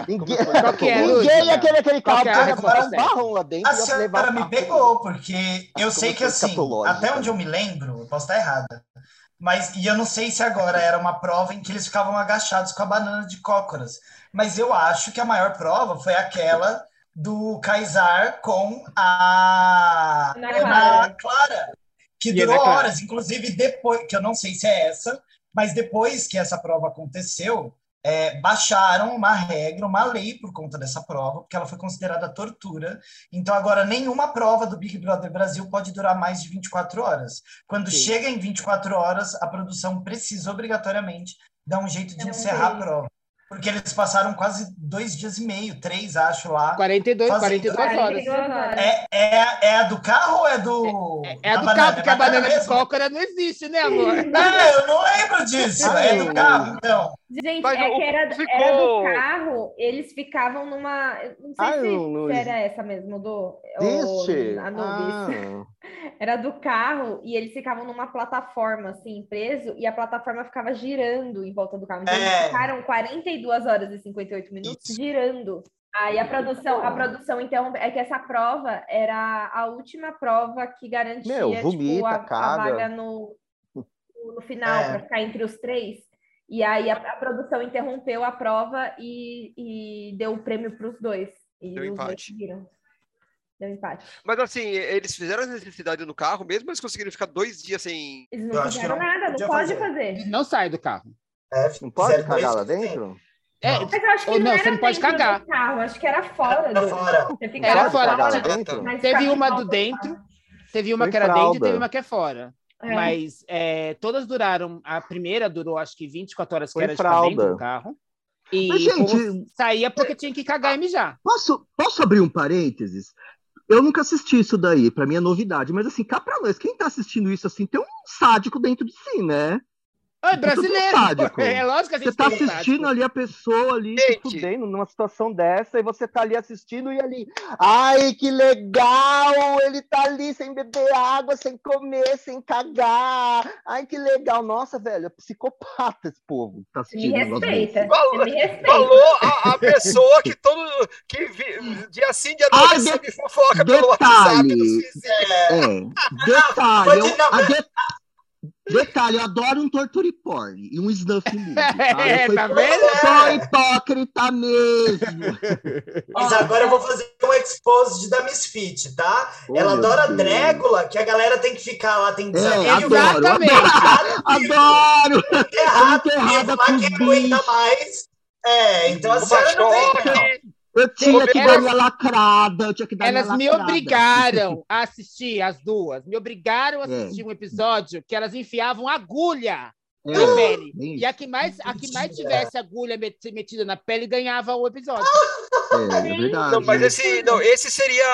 Ninguém, Qual que é, Ninguém ia querer aquele carro que a porque ia resposta dar um barrão lá dentro A senhora me pegou, porque eu sei que assim, até onde eu me lembro, eu posso estar errada, mas e eu não sei se agora era uma prova em que eles ficavam agachados com a banana de cócoras, mas eu acho que a maior prova foi aquela do Kaysar com a Ana Ana Clara. Que E durou Clara. horas, inclusive depois, que eu não sei se é essa, mas depois que essa prova aconteceu, é, baixaram uma regra, uma lei por conta dessa prova, porque ela foi considerada tortura. Então, agora, nenhuma prova do Big Brother Brasil pode durar mais de 24 horas. Quando Sim. chega em 24 horas, a produção precisa obrigatoriamente dar um jeito de É um encerrar a jeito. prova. Porque eles passaram quase dois dias e meio, três, acho, lá. 42, Fazendo- 42 horas. 42 horas. É, é, é a do carro ou é do. É a da do banana? carro, porque É a banana de cócora não existe, né, amor? É, eu não lembro disso. É do carro, então. Gente, Mas é que era, ficou- era do carro, eles ficavam numa. Não sei Ah, se, existe. era essa mesmo, do. Existe? o. Ah, <laughs> Era do carro e eles ficavam numa plataforma, assim, preso, e a plataforma ficava girando em volta do carro. Então, É. eles ficaram 42 horas e 58 minutos Isso. girando. Aí a produção, a produção interrompe. É que essa prova era a última prova que garantia Meu, tipo, vomita, a, a caga. vaga no, no, no final, É. para ficar entre os três. E aí a, a produção interrompeu a prova e, e deu o prêmio para os dois. E Deu os dois empate. seguiram. Deu empate. Mas assim, eles fizeram a necessidade no carro, mesmo eles conseguiram ficar dois dias sem. Eles Eu não acho que fizeram não nada, não pode fazer. fazer. Não sai do carro. É, não pode cagar lá dentro? É, Não. Mas eu acho que não, não, era você não pode cagar. do carro, acho que era fora Era do. fora. Você Era fora. dentro? Teve uma do dentro, teve uma que era dentro e teve uma que é fora. É. Mas é, todas duraram. A primeira durou acho que 24 horas, que Foi era de ficar dentro fralda. do carro. E Mas, gente- saía porque tinha que cagar e mijar. Posso, posso abrir um parênteses? Eu nunca assisti isso daí, pra mim é novidade, mas assim, cá pra nós, quem tá assistindo isso assim, tem um sádico dentro de si, né? Oi, Tudo brasileiro! sádico. É lógico que a gente Você tá assistindo ali a pessoa ali se Gente. fudendo numa situação dessa, e você tá ali assistindo e ali, ai, que legal! Ele tá ali sem beber água, sem comer, sem cagar. Ai, que legal! Nossa, velho, é psicopata esse povo tá me assistindo. negócio respeita. Falou- me respeita. Falou a, a pessoa que todo. que vi, dia sim, dia não Ah, recebe fofoca pelo WhatsApp detalhe. dos vizinhos. É, detalhe, Pode eu, não, a de- detalhe, eu adoro um torture porn e um snuff <laughs> movie, tá? É, tá vendo? sou hipócrita mesmo. <laughs> Mas agora eu vou fazer um expose da Misfit, tá? Oh, Ela adora Deus. Drégula, que a galera tem que ficar lá, tem É, desafio. adoro, Exatamente. Adoro! <laughs> Errado, Muito errada lá com quem os aguenta bichos. mais. É, então a senhora não vem, não. Eu tinha que Elas- dar minha lacrada, eu tinha que dar Elas me obrigaram a assistir as duas. Me obrigaram a É. assistir um episódio que elas enfiavam agulha É, na pele. bem E a que mais, a que mais tivesse agulha met- metida na pele ganhava o episódio. é, é verdade. Não, mas esse, não, esse seria.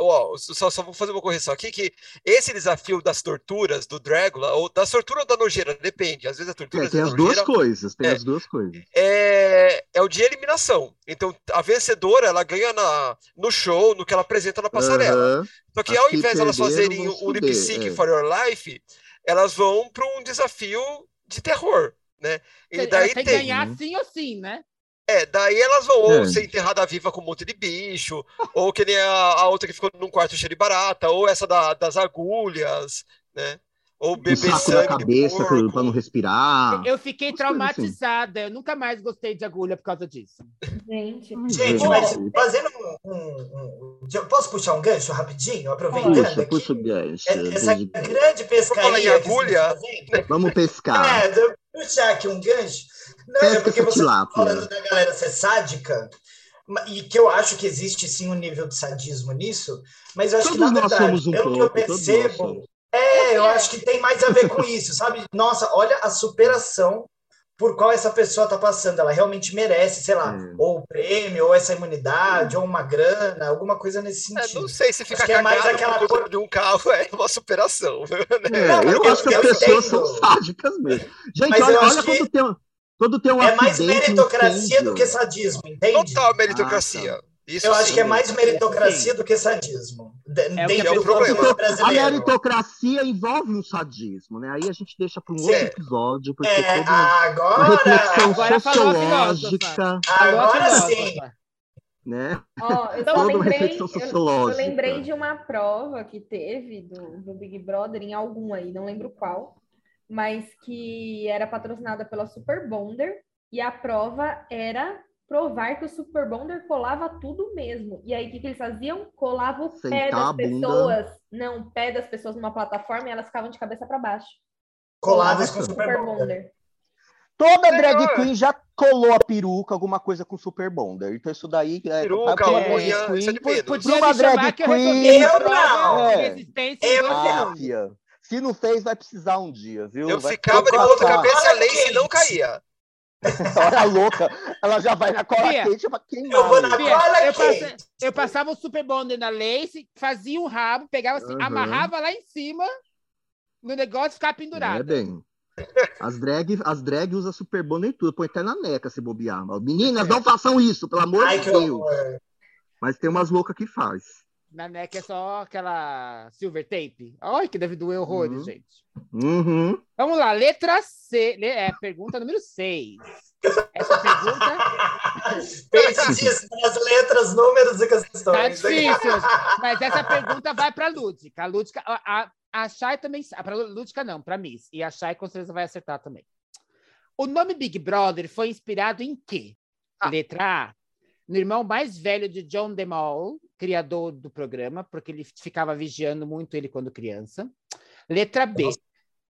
Ó, só, só vou fazer uma correção aqui: que esse desafio das torturas do Dragula, ou das torturas ou da nojeira, depende. Às vezes a tortura É, tem da as duas nojeira coisas, tem É. as duas coisas. é, é o de eliminação. Então, a vencedora, ela ganha na, no show, no que ela apresenta na passarela. Só que As ao que invés de elas fazerem o se lip sync é. for your life, elas vão para um desafio de terror, né? E daí que tem. ganhar sim ou sim, né? É, daí elas vão ou É. ser enterrada viva com um monte de bicho, ou que nem a, a outra que ficou num quarto cheio de barata, ou essa da- das agulhas, né? Ou beber saco na sangue de cabeça pra não respirar. Eu fiquei assim. traumatizada. Eu nunca mais gostei de agulha por causa disso. Gente, Gente, mas fazendo um, um- um- Posso puxar um gancho rapidinho? Aproveitando Puxa, aqui. puxa o gancho. É- Essa grande em pescaria que agulha, Vamos pescar. É, eu vou puxar aqui um gancho. Não, Pesca é porque você tá tilápia. falando da galera ser sádica, e que eu acho que existe sim um nível de sadismo nisso, mas eu acho que, Todos na nós verdade, somos um pelo que eu pouco, todos nós percebo. É, eu acho que tem mais a ver com <laughs> isso, sabe? Nossa, olha a superação por qual essa pessoa está passando. Ela realmente merece, sei lá, Hum. ou o prêmio, ou essa imunidade, ou uma grana, alguma coisa nesse É, sentido. não sei se ficar que é mais aquela cor- de um carro <laughs> é uma superação. <laughs> né? É, Não, eu, eu- acho que as eu pessoas entendo. são sádicas mesmo. Gente, Mas eu olha, olha quando tem, um- quando tem um É mais meritocracia do que sadismo, entende? Total meritocracia. Isso Eu acho sim. que é mais meritocracia Sim. do que sadismo. O dentro é o do problema. A meritocracia envolve um sadismo, né? Aí a gente deixa para um Sim. outro episódio, porque É, toda uma agora, reflexão Agora sociológica, agora sim. né? Ó, eu Então, Toda uma lembrei, eu, eu lembrei de uma prova que teve do, do Big Brother, em algum aí, não lembro qual, mas que era patrocinada pela Super Bonder, e a prova era provar que o Super Bonder colava tudo mesmo. E aí, o que, que eles faziam? Colava o pé Sentar a das bunda. pessoas, não, o pé das pessoas numa plataforma e elas ficavam de cabeça para baixo. Coladas com Nossa. Super Super Bonder. Bonder. Toda Melhor. drag queen já colou a peruca, alguma coisa com super bonder. Então isso daí é Peruca, pra é, drag queen, é menos. Podia Uma drag que eu queen. resolvi Eu não. É. Eu não. Se não fez, vai precisar um dia, viu? Eu Vai ficava de ponta cabeça e a Olha lace não caía. <laughs> Olha a louca, ela já vai na cola Fia, quente pra queimar. eu vou na? Fia, Cola eu, quente. passa- eu passava o super bonder na lace, fazia um rabo, pegava assim, Uhum. amarrava lá em cima no negócio e ficava É pendurado. bem. As drag, as drag usam super bonder em tudo, põe até na neca se bobear. Meninas, não façam isso, pelo amor Ai, de Deus. horror. Mas tem umas loucas que faz. Na neck é só aquela silver tape. Ai, que deve doer horrores, Uhum. gente. Uhum. Vamos lá, letra C. le- É, pergunta número 6. Essa pergunta <laughs> Perdidíssimo nas letras, números e tá questões. difícil. Mas essa pergunta vai para a Lúdica. A Lúdica, a, a, a Chay também. Para Lúdica, não, para Miss. E a Chay com certeza vai acertar também. O nome Big Brother foi inspirado em quê? Ah. Letra A. No irmão mais velho de John DeMol, criador do programa, porque ele ficava vigiando muito ele quando criança. Letra B.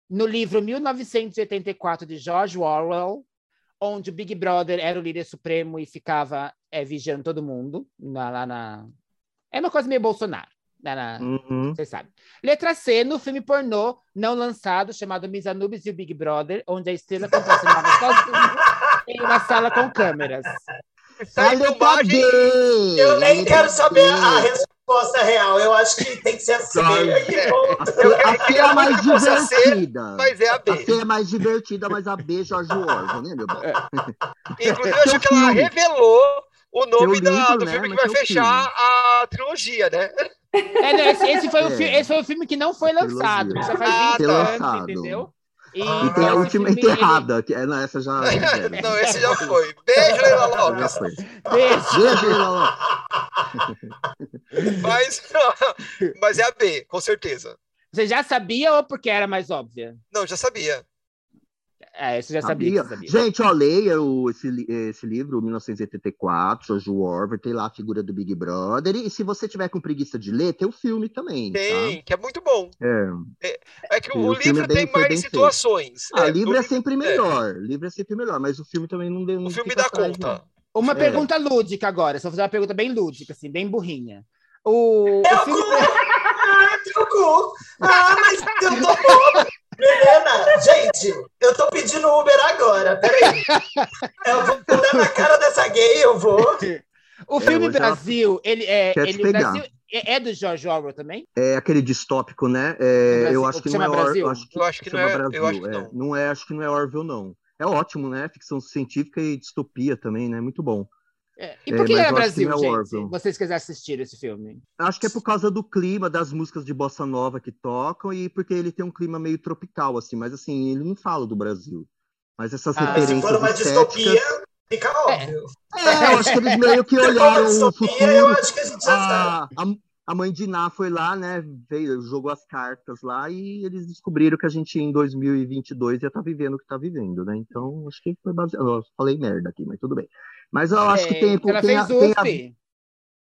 No livro 1984 de George Orwell, onde o Big Brother era o líder supremo e ficava é, vigiando todo mundo na- lá na. É uma coisa meio Bolsonaro. lá na- Uhum. Vocês sabem. Letra C, no filme pornô não lançado, chamado Miss Anubis e o Big Brother, onde a estrela contracenava sozinha em uma sala com câmeras. Tá A letra filmagem. B. Eu a nem quero saber a resposta real. Eu acho que tem que ser assim. A C, a C é a mais a divertida. Mas é a A B. C é mais divertida, mas a B é Jorge Orwell, né, meu bem? Inclusive, eu acho que ela revelou o nome da- do né? filme que Mas vai fechar a trilogia, né? É, não, esse, esse foi o É. esse foi o filme que não foi lançado, já faz Ah, 20 tá. anos, entendeu? E E tem a última enterrada, que é, não, essa já. <laughs> Não, esse já foi. Beijo, Leila Já Lopes. foi. Beijo. Beijo, Leila. <laughs> Mas, <laughs> mas é a B, com certeza. Você já sabia ou porque era mais óbvia? Não, já sabia. É, você já sabia, Sabia. sabia. Gente, ó, leia o, esse, esse livro, 1984, George Orwell, tem lá a figura do Big Brother. E se você tiver com preguiça de ler, tem o filme também. Tem, que é muito bom. Tá? É. É que o, o livro é bem- tem mais situações. Ah, É, livro o, é sempre melhor. Livro é sempre melhor, mas o filme também não deu. o filme dá atrás, conta. não. Uma É. pergunta lúdica agora. Só fazer uma pergunta bem lúdica, assim, bem burrinha. O, o filme... Ah! <laughs> Ah, mas eu tô Helena, gente, eu tô pedindo Uber agora, peraí. <laughs> Eu vou dar na cara dessa gay, eu vou. O filme hoje ela Brasil, ele é, ele. Brasil é, é do George Orwell também? É aquele distópico, né? É, Brasil- eu acho que que, não é Or- Brasil? eu acho que, Eu acho que não chama é- Brasil. eu acho que é. não. não é, acho que não é Orville, não. É ótimo, né? Ficção científica e distopia também, né? Muito bom. É, E É, por que que Brasil, é gente? Orwell. Vocês quiserem assistir esse filme. Acho que é por causa do clima, das músicas de bossa nova que tocam e porque ele tem um clima meio tropical, assim. Mas, assim, ele não fala do Brasil. Mas essas Ah, Mas se referências for uma estéticas... distopia, fica óbvio. É, eu acho que eles meio que olharam o distopia, eu futuro. acho que a gente já sabe. A, a, mãe de Ná foi lá, né? Veio, jogou as cartas lá e eles descobriram que a gente em 2022 ia estar vivendo o que está vivendo, né? Então, acho que foi baseado. Eu falei merda aqui, mas tudo bem. Mas eu acho que tem. É, Ela tem fez a- tem a- USP.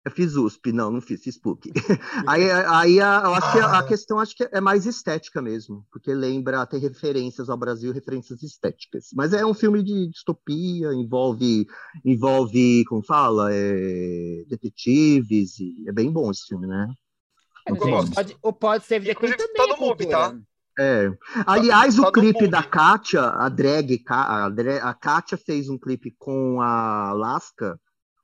eu fiz USP, não, não fiz, fiz PUC. <laughs> aí aí a, eu acho que a, a questão acho que é mais estética mesmo, porque lembra, tem referências ao Brasil, referências estéticas. Mas é um filme de distopia, envolve, envolve como fala, é, detetives, e é bem bom esse filme, né? Eu Gente, pode, o Pod Save the Queen Inclusive, também tá é no MUBI, cultura. tá? É. Aliás, tá o clipe da Kátia, a drag, a, Kátia fez um clipe com a Alaska,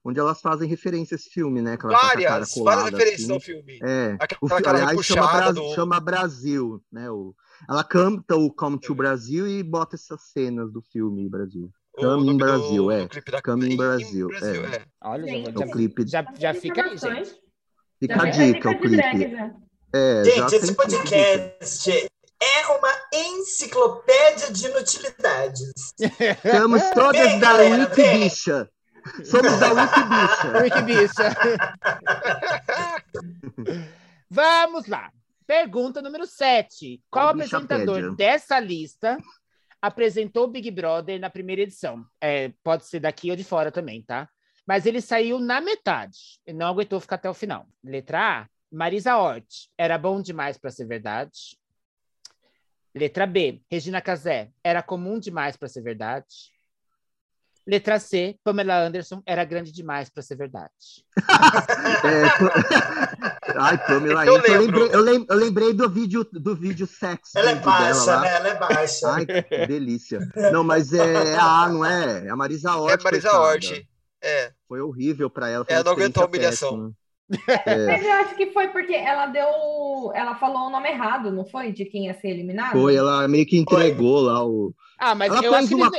onde elas fazem referência a esse filme, né? Que ela tá Várias, colada, várias referências assim. ao filme. É, Aquela o, aliás, chama, do- chama Brasil, né? O, ela canta o Come to Brasil e bota essas cenas do filme Brasil. Come in do- Brasil, é. clipe da Come in Come Brasil, é. é. Olha, já, Gente, já, É o clipe. já, já fica aí, gente. Fica Já a dica, o de drag, clipe. já. É, já Gente, esse clipe. podcast é uma enciclopédia de inutilidades. <laughs> Somos todas Vem, da galera, vem. Wikibicha. Somos da Wikibicha. Ui, que bicha. <laughs> <laughs> Vamos lá. Pergunta número 7. Qual apresentador dessa lista apresentou o Big Brother na primeira edição? É, pode ser daqui ou de fora também, tá? Mas ele saiu na metade e não aguentou ficar até o final. Letra A, Marisa Hort. Era bom demais para ser verdade. Letra B, Regina Casé, era comum demais para ser verdade. Letra C, Pamela Anderson era grande demais para ser verdade. <laughs> É, <laughs> Ai, Pamela Eu Anderson, eu, lembrei, eu, lem- eu lembrei do vídeo, do vídeo sexy Ela é baixa, né? Ela é baixa. Ai, que delícia. Não, mas é a, não é? É a Marisa Hort. É Marisa coitada. Hort. É. Foi horrível pra ela. Ela não aguentou a humilhação. péssima. Mas eu acho que foi porque ela deu. Ela falou o nome errado, não foi? De quem ia ser eliminado? Foi, ela meio que entregou lá o. Ah, mas Ela eu acho que eles,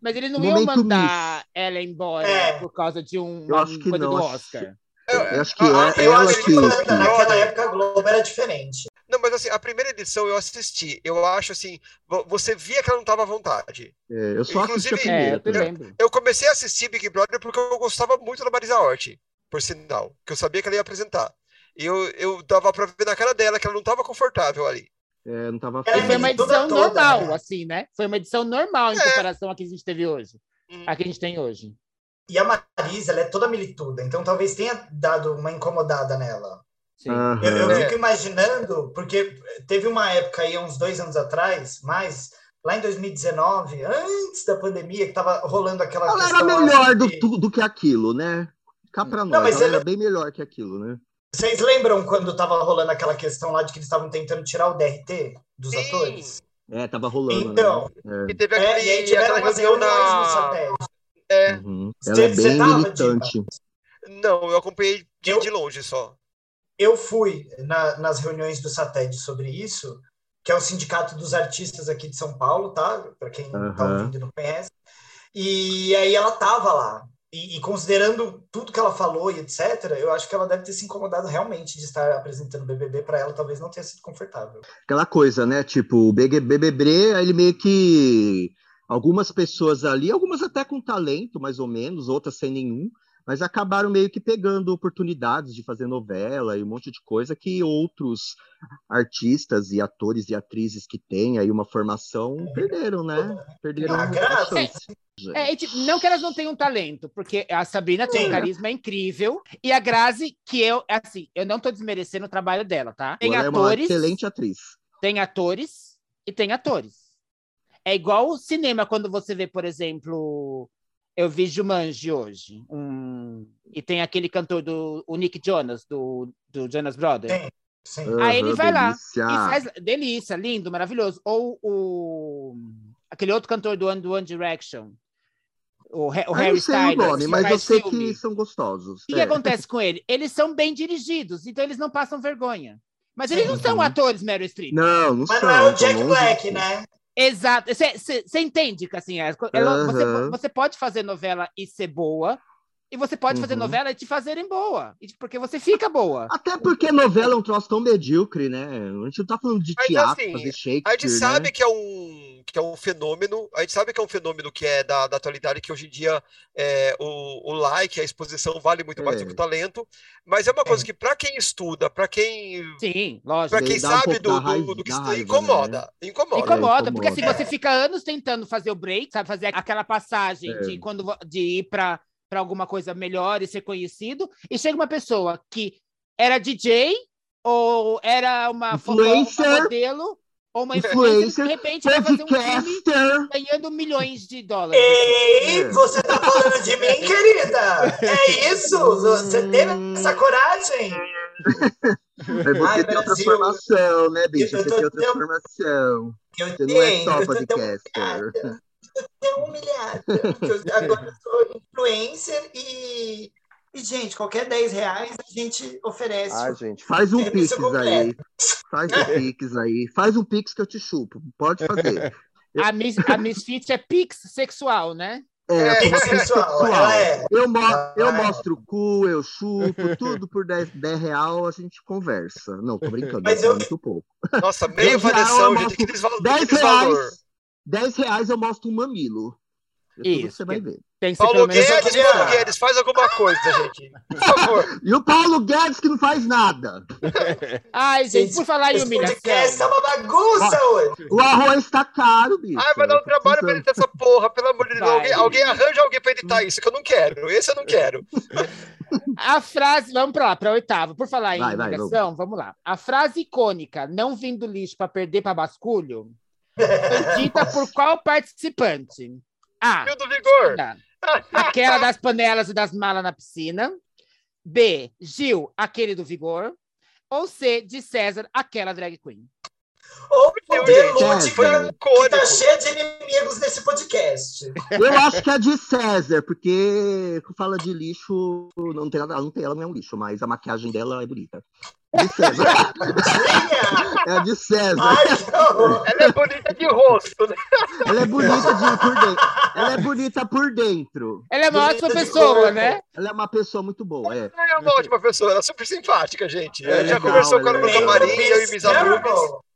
mas eles não um iam mandar ela embora É. por causa de um, Eu acho que coisa não, do Oscar. Eu acho que é eu ela acho que. que- que- Naquela época a Globo era diferente. Não, mas assim, a primeira edição eu assisti. Eu acho assim, vo- você via que ela não estava à vontade. é, eu só assisti a Inclusive- É, primeira. eu lembro. Eu comecei a assistir Big Brother porque eu gostava muito da Marisa Hort, por sinal, que eu sabia que ela ia apresentar. E eu, eu dava pra ver na cara dela que ela não estava confortável ali. É, não tava Ela é foi uma edição toda, normal, né? assim, né? Foi uma edição normal em É. comparação à que a gente teve hoje. Hum. A que a gente tem hoje. E a Marisa, ela é toda milituda, então talvez tenha dado uma incomodada nela. Sim. Aham. Eu, eu fico imaginando, porque teve uma época aí, uns dois anos atrás, mais, lá em 2019, antes da pandemia, que tava rolando aquela Ela era questão lá melhor do, do, do que aquilo, né? Cá Não, nós, mas ela ele- era bem melhor que aquilo, né? Vocês lembram quando tava rolando aquela questão lá de que eles estavam tentando tirar o DRT dos Sim. atores? É, tava rolando, Então, né? E teve É, aquele, e aí tiveram umas reuniões no na. satélite. É, Uhum. Você- Ela é você bem tava, militante. não, eu acompanhei de, Eu- de longe só. Eu fui na- nas reuniões do SATED sobre isso, que é o Sindicato dos Artistas aqui de São Paulo, tá? Para quem tá Aham. ouvindo e não conhece. E aí ela tava lá. E, e considerando tudo que ela falou e etc., eu acho que ela deve ter se incomodado realmente de estar apresentando o BBB para ela, talvez não tenha sido confortável. Aquela coisa, né? Tipo, o BBB, ele meio que. Algumas pessoas ali, algumas até com talento, mais ou menos, outras sem nenhum, mas acabaram meio que pegando oportunidades de fazer novela e um monte de coisa que outros artistas e atores e atrizes que têm aí uma formação perderam, né? Perderam Ah, a chance. gente. É, e, tipo, não que elas não tenham talento, porque a Sabrina tem um Sim. carisma incrível e a Grazi, que eu, assim, eu não tô desmerecendo o trabalho dela, tá? Tem Ela é uma atores, excelente atriz. tem atores e tem atores. É igual o cinema quando você vê, por exemplo, eu vi Jumanji hoje, um... e tem aquele cantor do o Nick Jonas, do, do Jonas Brothers. Sim. Sim. Aí ele vai lá delícia. E faz delícia, lindo, maravilhoso. Ou o aquele outro cantor do One, do One Direction, o, Ha- o Ah, Harry não sei o Styles, nome, que mas eu sei filme. que são gostosos. O que, que É. acontece com ele? Eles são bem dirigidos, então eles não passam vergonha. Mas eles não Sim. são atores Meryl Streep. Não, não Mas são. não é o Jack Black, né? Exato. Você entende que assim, as co- ela- você, Aham. você pode fazer novela e ser boa, e você pode fazer Uhum. novela e te fazerem boa, e- porque você fica boa. Até porque novela é um troço tão medíocre, né? A gente não tá falando de Mas, teatro, assim, fazer Shakespeare, A gente né? sabe que é um que é um fenômeno, a gente sabe que é um fenômeno que é da, da atualidade, que hoje em dia é, o, o like, a exposição vale muito mais do É. que o talento, mas é uma coisa que para quem estuda, para quem Sim, lógico. para quem um sabe pouco do, do, do que da se- raiva, né? incomoda, incomoda. Incomoda, porque incomoda. assim, você fica anos tentando fazer o break, sabe? Fazer aquela passagem É. de, quando, de ir para alguma coisa melhor e ser conhecido, e chega uma pessoa que era DJ, ou era uma, foto- uma modelo, ou uma influencer, de repente vai fazer um filme ganhando milhões de dólares. Ei, É. você tá falando de mim, querida? É isso? Você teve essa coragem? Mas você Ai, tem outra formação, né, bicho? Você tem outra tão- formação. Eu Você não é só podcaster. humilhada. Eu tô tão humilhada. eu- Agora eu sou influencer e, e, gente, qualquer 10 reais a gente oferece. Ah, gente, faz um pix aí. Faz um pix aí. Faz um pix que eu te chupo. Pode fazer. <laughs> A, Miss, a Misfit é pix sexual, né? É, É, pix sexual, sexual. é. Eu, mo eu é. mostro o cu, eu chupo, tudo por 10, 10 real a gente conversa. Não, tô brincando, Mas é eu- muito pouco. Nossa, meio 10 reais variação, gente, que desvalor. 10 Que desvalor. reais, 10 reais eu mostro um mamilo. É Isso, você vai ver. Tem que ser Paulo Guedes, Paulo Guedes, faz alguma coisa, gente. Por favor. <laughs> E o Paulo Guedes que não faz nada. <laughs> Ai, gente, Gente, por falar em Esse podcast é humilhação. uma bagunça hoje. O arroz tá caro, bicho. Ai, vai dar um trabalho pra editar essa porra, pelo amor de Deus. Vai. Alguém, alguém arranja alguém pra editar isso, que eu não quero. Esse eu não quero. <laughs> A frase, vamos para lá, para a oitava. Por falar em Vai, vai, humilhação, vamos lá. A frase icônica, não vindo lixo para perder para basculho, foi dita por qual participante? A. Do Vigor. Aquela das panelas e das malas na piscina. B. Gil, aquele do Vigor. Ou C. De César, aquela drag queen. Ou Deus, Lúdica, que tá cheia de inimigos nesse podcast. Eu acho que é de César, porque fala de lixo, não tem nada, ela não tem, ela não é um lixo, mas a maquiagem dela é bonita. De César. É de César. Ai. Ela é bonita de rosto, né? Ela é bonita de, por dentro. Ela é bonita por dentro. Ela é uma Bonita ótima pessoa, corpo. né? Ela é uma pessoa muito boa, é. Ela é uma ótima pessoa, ela é super simpática, gente. É já legal, conversou com ela no é camarim, eu e Misa Rubens. Terrible.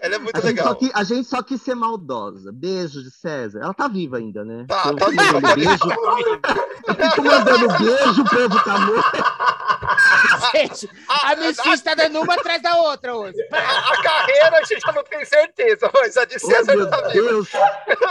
Ela é muito A gente, legal. quis, a gente só quis ser maldosa. Beijo de César. Ela tá viva ainda, né? Tá, eu tá mandando beijo. Eu fico mandando beijo, o povo tá morto. <laughs> Gente, a Miss Fit tá dando uma atrás da outra hoje. A, a carreira a gente já não tem certeza, <laughs> mas a de Oh, César meu tá. Deus.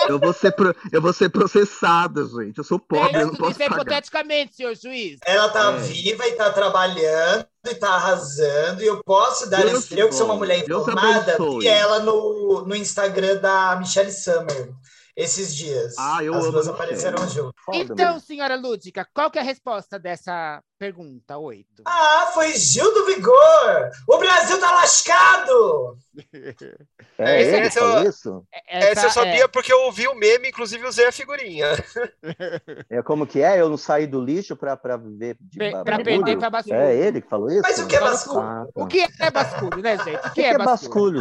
Eu vou, ser pro- eu vou ser processada, gente. Eu sou pobre, eu não posso é pagar. hipoteticamente, senhor juiz. Ela tá É. viva e tá trabalhando e tá arrasando. E eu posso dar Deus esse. Eu que sou uma mulher informada, vi ela no, no Instagram da Michelle Summer esses dias. Ah, eu As duas a apareceram junto. Então, senhora Lúdica, qual que é a resposta dessa pergunta, oito? Ah, foi Gil do Vigor! O Brasil tá lascado! É Esse- ele que esse falou eu- isso? Essa eu sabia porque eu ouvi o meme, inclusive usei a figurinha. É como que é? Eu não saí do lixo pra, pra viver de Pe- pra perder pra basculho. É ele que falou isso? Mas o que é basculho? Ah, tá. O que é basculho, né, gente? O O que, que, é é basculho?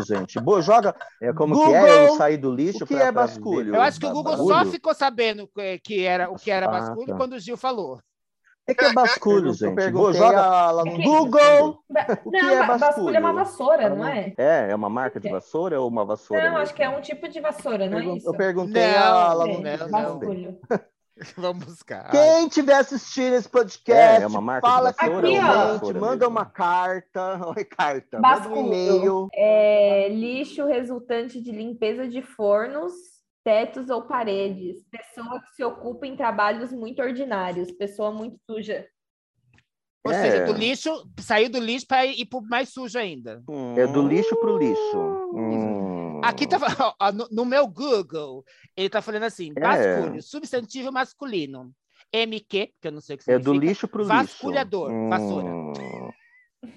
basculho, gente? Boa, joga. É como que é? Google, Eu não saí do lixo o que pra, é basculho? Eu acho que o Google só bagulho? ficou sabendo que- que era, o que era Ah, basculho tá. quando o Gil falou. O que é basculho, gente? a- lá no É que- Google. O que não, é ba- basculho basculho? é uma vassoura, não é? É, é uma marca de vassoura ou uma vassoura? Não, mesmo? acho que é um tipo de vassoura, não é isso? Eu perguntei Não, a, lá É, no não. basculho. <laughs> Vamos buscar. Quem tiver assistindo esse podcast, É, é uma fala uma ó, vassoura manda uma carta, <laughs> oi, carta, manda um Basculho. e-mail. É, lixo resultante de limpeza de fornos, tetos ou paredes. Pessoa que se ocupa em trabalhos muito ordinários. Pessoa muito suja. Ou É. seja, do lixo, saiu do lixo para ir pro mais sujo ainda. É do lixo pro lixo. Hum. Aqui tá no, no meu Google, ele tá falando assim: É. basculho, substantivo masculino. MQ, que eu não sei o que É significa. do lixo pro lixo. Vasculhador, vassoura. Hum.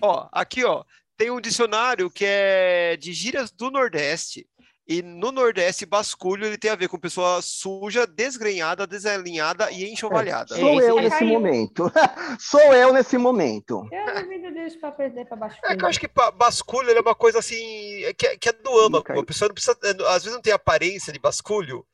Ó, aqui, ó, tem um dicionário que é de gírias do Nordeste. E no Nordeste, basculho ele tem a ver com pessoa suja, desgrenhada, desalinhada e enxovalhada. Sou Esse eu nesse caiu. momento. <laughs> Sou eu nesse momento. Eu na vida deles para perder para baixo. É que eu acho que basculho é uma coisa assim, é que, é- que é do âmago. A pessoa não precisa, é, às vezes não tem aparência de basculho,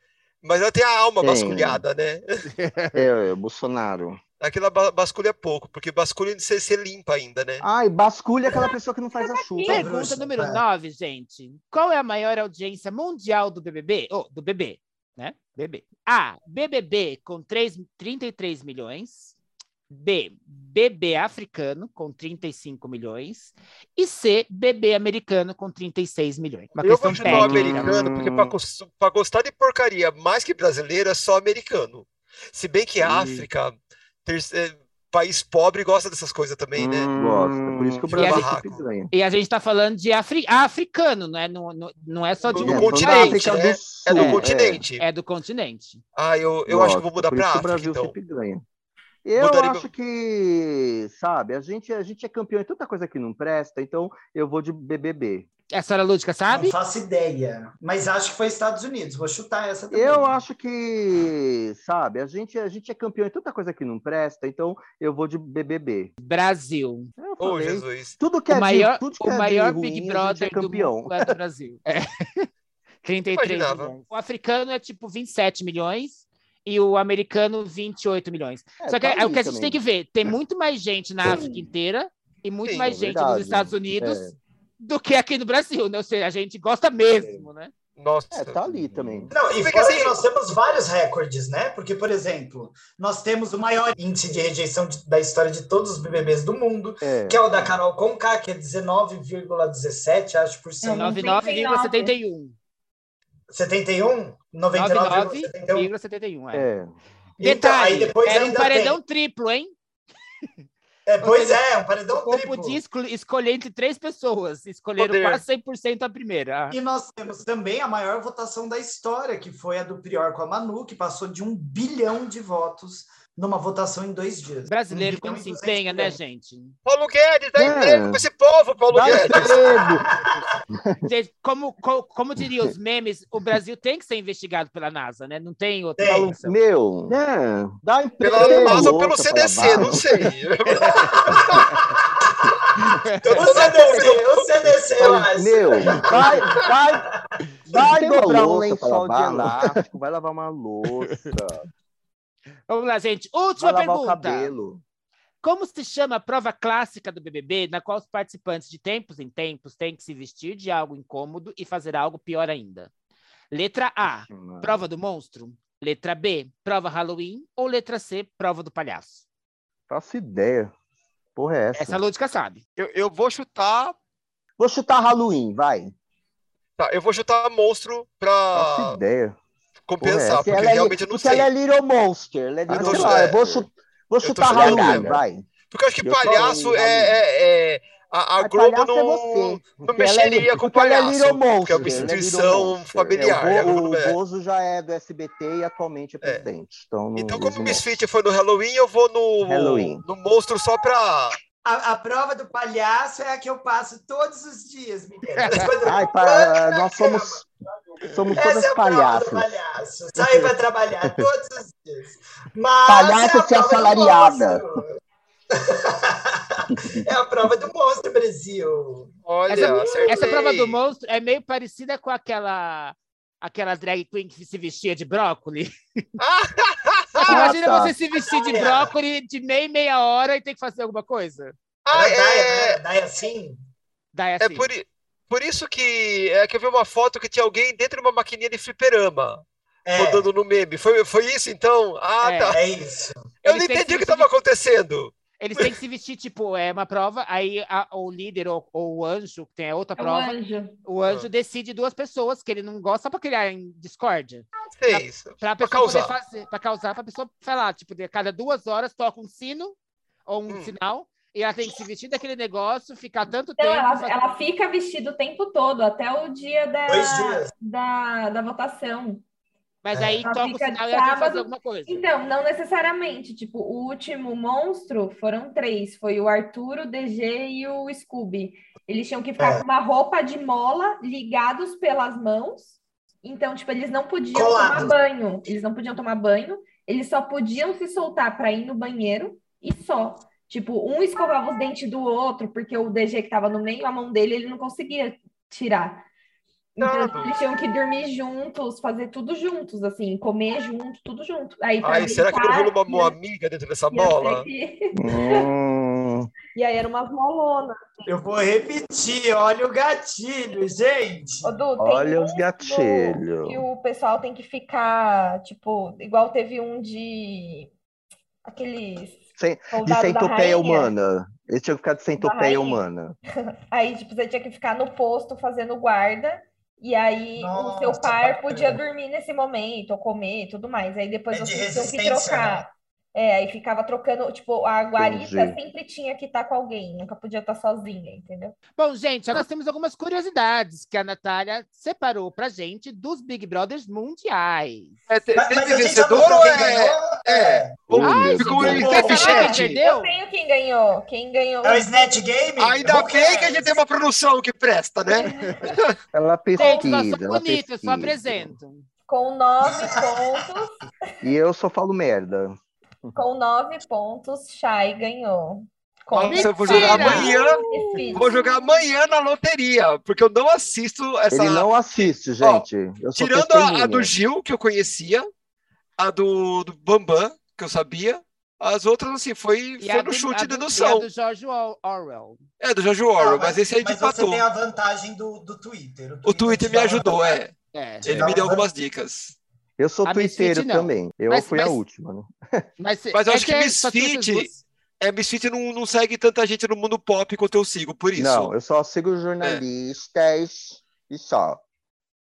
mas ela tem a alma Tem. basculhada, né? <laughs> É, Bolsonaro. Aquela ba- basculha é pouco, porque basculho você, você limpa ainda, né? Ai, basculha é aquela pessoa que não faz a chuva. Pergunta número tá. 9, gente. Qual é a maior audiência mundial do BBB? Oh, do BB, né? BB. A. BBB com 3, 33 milhões. B. BB africano com 35 milhões. E C. BB americano com 36 milhões. Uma Eu questão vou chutar o americano, porque pra gostar de porcaria mais que brasileiro é só americano. Se bem que a. África, é, país pobre, gosta dessas coisas também, né? Gosta. Por isso que o Brasil ganha. E a gente tá falando de afri... africano, não é, não, não, não é só de Do um É, continente, África né? do É do Sul, continente. É do continente. Ah, eu, eu acho que vou mudar isso que o África, Brasil então. sempre ganha. Eu acho que, sabe, a gente, a gente é campeão em tanta coisa que não presta, então eu vou de BBB. A senhora Lúdica sabe? Não faço ideia. Mas acho que foi Estados Unidos. Vou chutar essa também. Eu acho que, sabe, a gente, a gente é campeão em tanta coisa que não presta, então eu vou de BBB. Brasil. Eu Ô, falei, Jesus. tudo que é o maior, de, tudo que o é de maior ruim, Big gente Brother é campeão. do mundo é do Brasil. É. 33 <laughs> Imaginava. milhões. O africano é tipo 27 milhões e o americano 28 milhões. É, Só que tá é o que a gente também. tem que ver. Tem muito mais gente na África inteira e muito Sim, mais é gente verdade. nos Estados Unidos É. do que aqui no Brasil, né? Ou seja, a gente gosta mesmo, né? Nossa. É, tá ali também. Não, e Porque fora assim- que nós temos vários recordes, né? Porque, por exemplo, nós temos o maior índice de rejeição de- da história de todos os BBBs do mundo, É. que é o da Carol Conká, que é 19,17, acho, por cento. Não, 99,71. 71? 99,71? 99,71. É. É. Então, Detalhe, aí depois era um paredão triplo, hein? É, pois seja, é, um paredão O triplo. escol- escolher entre três pessoas. Escolheram Poder. quase 100% a primeira. Ah. E nós temos também a maior votação da história, que foi a do Prior com a Manu, que passou de um bilhão de votos numa votação em dois dias. Brasileiro, Um bilhão quando se 200 empenha, né, gente? Paulo Guedes, dá É. emprego pra esse povo, Paulo Dá Guedes. emprego. <laughs> Gente, como, co- como diria os memes, o Brasil tem que ser investigado pela NASA, né? Não tem outra Tem. Meu, né? Dá emprego. Pela NASA ou pelo CDC, não sei. <laughs> O CDC, o CDC, eu acho. Meu, vai, vai, vai dobrar uma um lençol de elástico, vai lavar uma louça, Vamos lá, gente. vai Última o pergunta. cabelo. Como se chama a prova clássica do BBB, na qual os participantes de tempos em tempos têm que se vestir de algo incômodo e fazer algo pior ainda? Letra A, prova do monstro. Letra B, prova Halloween. Ou letra C, prova do palhaço? Faço ideia. Porra, é essa? Essa Lúdica sabe. Eu, eu vou chutar. Vou chutar Halloween, vai. Tá, eu vou chutar monstro Faço pra ideia. Compensar, Porque porque ela é li- realmente eu não porque sei. ela é Little Monster. Ela é Ah, Little lá, é. eu vou, chu- vou chutar Halloween, vai. Porque eu acho que Eu palhaço é, é- é- A, a Globo é não, você, não porque é mexeria li- com porque é palhaço. Porque é Monster, uma ela é Little instituição Monster. familiar. É, o, Bo- é. o Bozo já é do SBT e atualmente é presidente. Então, Então, como o Misfit foi no Halloween, eu vou no, Halloween. no monstro só pra. A, a prova do palhaço é a que eu passo todos os dias, meninas. Eu- Ai, pa- nós somos, somos Essa todas é a prova do palhaças. palhaço. Para trabalhar <laughs> todos os dias. Mas Palhaça é a ser prova do assalariada. <laughs> é a prova do monstro, Brasil. Olha, Essa, essa prova do monstro é meio parecida com aquela aquela drag queen que se vestia de brócoli. <laughs> Imagina tá. você se vestir de brócoli de meia e meia hora e ter que fazer alguma coisa. Ah, né? é, Era Daia assim? Daí é assim. por, i- por isso que é que eu vi uma foto que tinha alguém dentro de uma maquininha de fliperama É, rodando no meme. Foi, foi isso então? Ah, É. tá. é isso. Eu Eles não entendi o que estava acontecendo. Eles têm que se vestir, tipo, é uma prova, aí a- o líder ou, ou o anjo, que tem a outra É o prova, anjo. o anjo decide duas pessoas que ele não gosta só pra criar em discórdia. Sei isso. Pra Pra pessoa poder causar. fazer, pra causar, pra pessoa falar, tipo, de cada duas horas toca um sino ou um Hum. sinal, e ela tem que se vestir daquele negócio, ficar tanto Então, tempo. ela, fazendo- ela fica vestida o tempo todo, até o dia da, da, da votação. Mas É. aí Ela toca o sinal e ela que fazer sábado. alguma coisa. Então, não necessariamente. Tipo, o último monstro foram três. Foi o Arthur, o DG e o Scooby. Eles tinham que ficar É. com uma roupa de mola, ligados pelas mãos. Então, tipo, eles não podiam Colados. tomar banho. Eles não podiam tomar banho. Eles só podiam se soltar para ir no banheiro e só. Tipo, um escovava os dentes do outro, porque o DG que tava no meio, a mão dele, ele não conseguia tirar. Então, Não. eles tinham que dormir juntos, fazer tudo juntos, assim, comer junto, tudo junto. Aí, Ai, será que não deitar, rolou uma, uma ia- amiga dentro dessa bola? que- Hum, <laughs> E aí eram umas molonas. Eu vou repetir, olha o gatilho, gente. Ô, Du, olha os gatilhos. que o pessoal tem que ficar, tipo, igual teve um de aqueles Sem- De soldados da centopeia humana. Eles tinham que ficar de centopeia humana. <laughs> Aí, tipo, você tinha que ficar no posto fazendo guarda. E aí o seu Nossa, par podia dormir nesse momento, ou comer e tudo mais. Aí depois É vocês tinham que trocar. É, aí ficava trocando, tipo, a guarita Entendi. sempre tinha que estar com alguém, nunca podia estar sozinha, entendeu? Bom, gente, nós temos algumas curiosidades que a Natália separou pra gente dos Big Brothers mundiais. É, teve vencedor ou é. É. Ou Ai, ficou em eu- Step eu- tenho quem ganhou. Quem ganhou. É o Snatch Game? Ainda bem que a gente tem uma produção que presta, né? <laughs> Ela Gente, pesquisa, nós somos ela bonitos, eu só pesquisa. apresento. Com nove pontos. <laughs> E eu só falo merda. Com nove pontos, Shai ganhou. Com Nossa, eu vou jogar amanhã. Vou jogar amanhã na loteria, porque eu não assisto essa. Ele não assiste, gente. eu sou Tirando a, a do Gil, que eu conhecia, a do, do Bambam, que eu sabia, as outras, assim, foi, E foi a no do- chute a e do- dedução. a do George Or- Orwell. É, do Jorge Orwell, Não, mas, esse aí mas desempatou. você tem a vantagem do, do Twitter. O Twitter te me dá uma ajudou, é. É. Ele me deu algumas dicas. Eu sou A twitteiro também. Eu Mas- fui a mas- última, né? <laughs> Mas, Mas eu é acho que é tem essas Misfit-. É, Misfit não, não segue tanta gente no mundo pop quanto eu sigo, por isso. Não, eu só sigo jornalistas e só.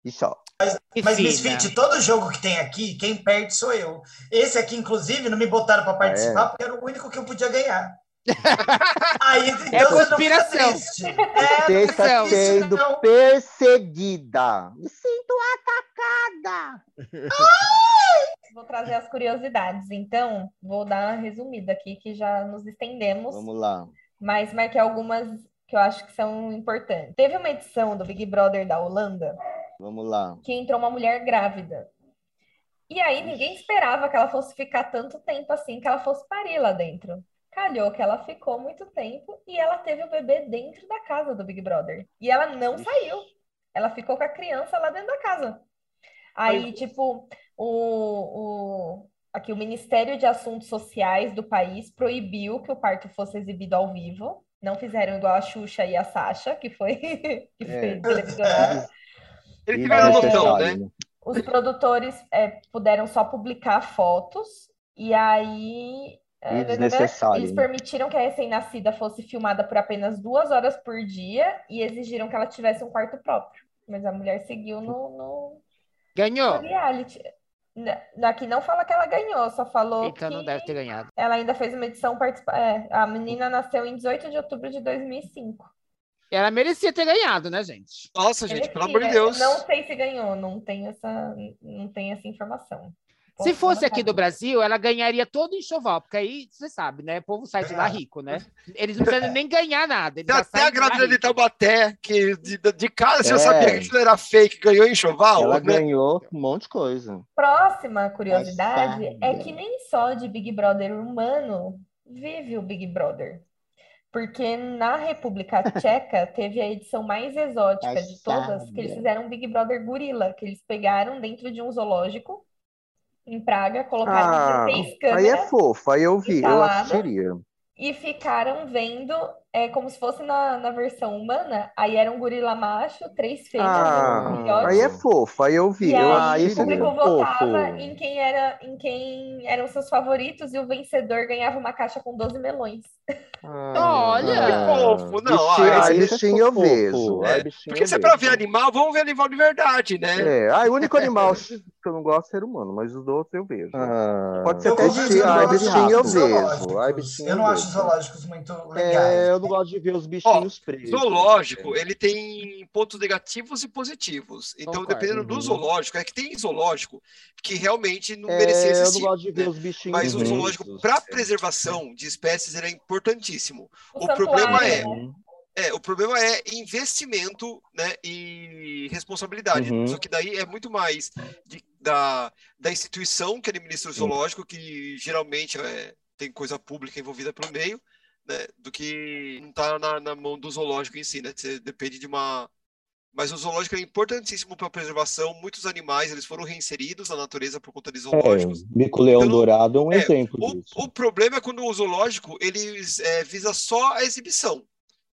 E só. Mas, Fina. Misfit, todo jogo que tem aqui, quem perde sou eu. Esse aqui, inclusive, não me botaram para participar Ah, é? porque era o único que eu podia ganhar. <laughs> Aí, então É você não fica conspiração. É, está isso sendo não. perseguida. Me sinto atacada. Vou trazer as curiosidades. Então, vou dar uma resumida aqui, que já nos estendemos, Vamos lá. mas marquei algumas que eu acho que são importantes. Teve uma edição do Big Brother da Holanda Vamos lá. que entrou uma mulher grávida. E aí ninguém esperava que ela fosse ficar tanto tempo assim, que ela fosse parir lá dentro. Calhou que ela ficou muito tempo e ela teve o bebê dentro da casa do Big Brother. E ela não saiu. Ela ficou com a criança lá dentro da casa. Aí, tipo, o, o, aqui o Ministério de Assuntos Sociais do país proibiu que o parto fosse exibido ao vivo. Não fizeram igual a Xuxa e a Sasha, que foi, <laughs> que foi É. <laughs> Eles tiveram noção, Desnecessário, né? Os produtores é, puderam só publicar fotos e aí é, E desnecessário, eles né? permitiram que a recém-nascida fosse filmada por apenas duas horas por dia e exigiram que ela tivesse um quarto próprio. Mas a mulher seguiu no, no, Ganhou. no reality. Aqui não fala que ela ganhou, só falou Então não que deve ter ganhado. ela ainda fez uma edição participa... é, a menina nasceu em 18 de outubro de 2005. Ela merecia ter ganhado, né, gente? Nossa, gente, pelo amor de. Deus. Não sei se ganhou, não tenho essa, não tenho essa informação. Se fosse aqui do Brasil, ela ganharia todo o enxoval, porque aí você sabe, né? O povo sai de lá rico, né? Eles não precisam nem ganhar nada. Eles Tem já até a grávida de. Taubaté, que de, de casa já É. sabia que aquilo era fake, ganhou enxoval, Ela né? ganhou um monte de coisa. Próxima curiosidade é que nem só de Big Brother humano vive o Big Brother. Porque na República <laughs> Tcheca teve a edição mais exótica de todas, que eles fizeram um Big Brother gorila, que eles pegaram dentro de um zoológico em Praga, colocaram Ah, 16 aí câmeras é fofo, aí eu vi, eu assistiria. e ficaram vendo é, como se fosse na, na versão humana. Aí era um gorila macho, três fêmeas, Ah, um filhote. aí é fofo, aí eu vi, E eu aí o público votava em quem era, em quem eram seus favoritos e o vencedor ganhava uma caixa com 12 melões. Olha! Que fofo, não, Bichinho, ah, aí bichinho eu vejo. É, aí bichinho Porque se é pra ver animal, vamos ver animal de verdade, né? É, ah, o único animal <laughs> que eu não gosto é ser humano, mas os outros eu vejo. Ah, Pode ser Eu até ai, zoológicos bichinho eu vejo. bichinho Eu não acho vejo. zoológicos muito legais. é, eu não gosto de ver os bichinhos presos. Zoológico, ele tem pontos negativos e positivos. Então, Concordo. dependendo do Uhum. zoológico, é que tem zoológico que realmente não É, merecia eu não gosto de ver né? os bichinhos Mas o zoológico, para preservação de espécies, ele é importantíssimo. O O problema é- né? É, o problema é investimento né, e responsabilidade. Uhum. Só que daí é muito mais de- da, da instituição que administra o zoológico, que geralmente é, tem coisa pública envolvida pelo meio, né, do que não está na, na mão do zoológico em si. Né? Você depende de uma. Mas o zoológico é importantíssimo para a preservação. Muitos animais eles foram reinseridos na natureza por conta de É, zoológicos. Bico-leão Então, dourado é um é, exemplo O, disso. o problema é quando o zoológico ele é, visa só a exibição.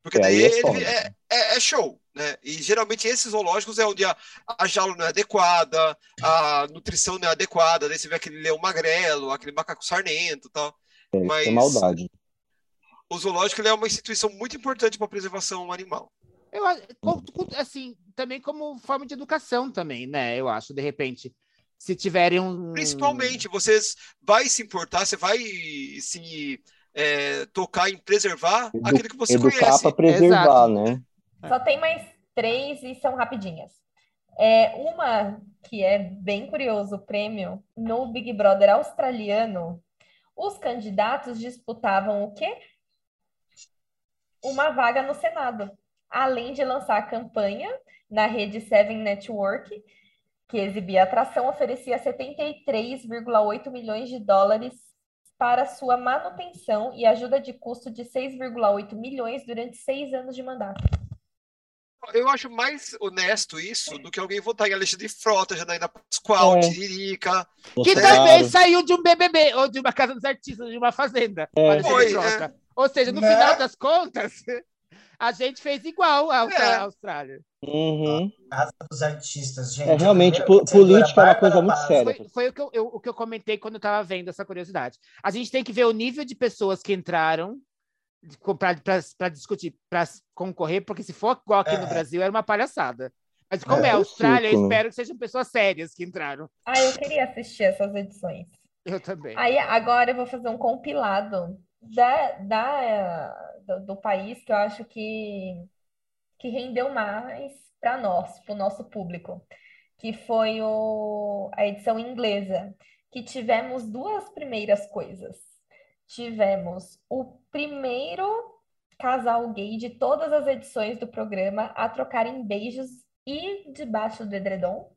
Porque É, daí aí é ele foda. é, é- é show, né? E geralmente esses zoológicos é onde a, a jaula não é adequada, a nutrição não é adequada, daí você vê aquele leão magrelo, aquele macaco sarnento e tal. É, isso mas- é maldade. O zoológico ele é uma instituição muito importante para a preservação animal. Eu, assim, também como forma de educação também, né? Eu acho, de repente, se tiverem um... Principalmente, vocês vai se importar, você vai se é, tocar em preservar Edu- aquilo que você Educar conhece. para preservar, Exato. né? Só tem mais três e são rapidinhas. É, uma que é bem curioso, o prêmio, no Big Brother australiano, os candidatos disputavam o quê? Uma vaga no Senado, além de lançar a campanha na rede Seven Network, que exibia atração, oferecia 73,8 milhões de dólares para sua manutenção e ajuda de custo de 6,8 milhões durante seis anos de mandato. Eu acho mais honesto isso do que alguém votar em Alexandre Frota, Janaína Pascoal, É. Tiririca. Que também saiu de um BBB, ou de uma casa dos artistas, de uma fazenda. É. Foi, troca. Ou seja, no Né? final das contas, <laughs> a gente fez igual à É. Austrália. Uhum. Casa dos artistas, gente. É, realmente, A política é uma coisa muito séria. Foi, foi o, que eu, eu- o que eu comentei quando eu estava vendo essa curiosidade. A gente tem que ver o nível de pessoas que entraram para discutir, para concorrer, porque se for igual aqui no É. Brasil, era uma palhaçada. Mas como é, É, a um Austrália, eu espero que sejam pessoas sérias que entraram. Ah, eu queria assistir essas edições. Eu também. Aí agora eu vou fazer um compilado da, da, do, do país que eu acho que, que rendeu mais para nós, para o nosso público, que foi o, a edição inglesa, que tivemos duas primeiras coisas. Tivemos o primeiro casal gay de todas as edições do programa a trocarem beijos e debaixo do edredom.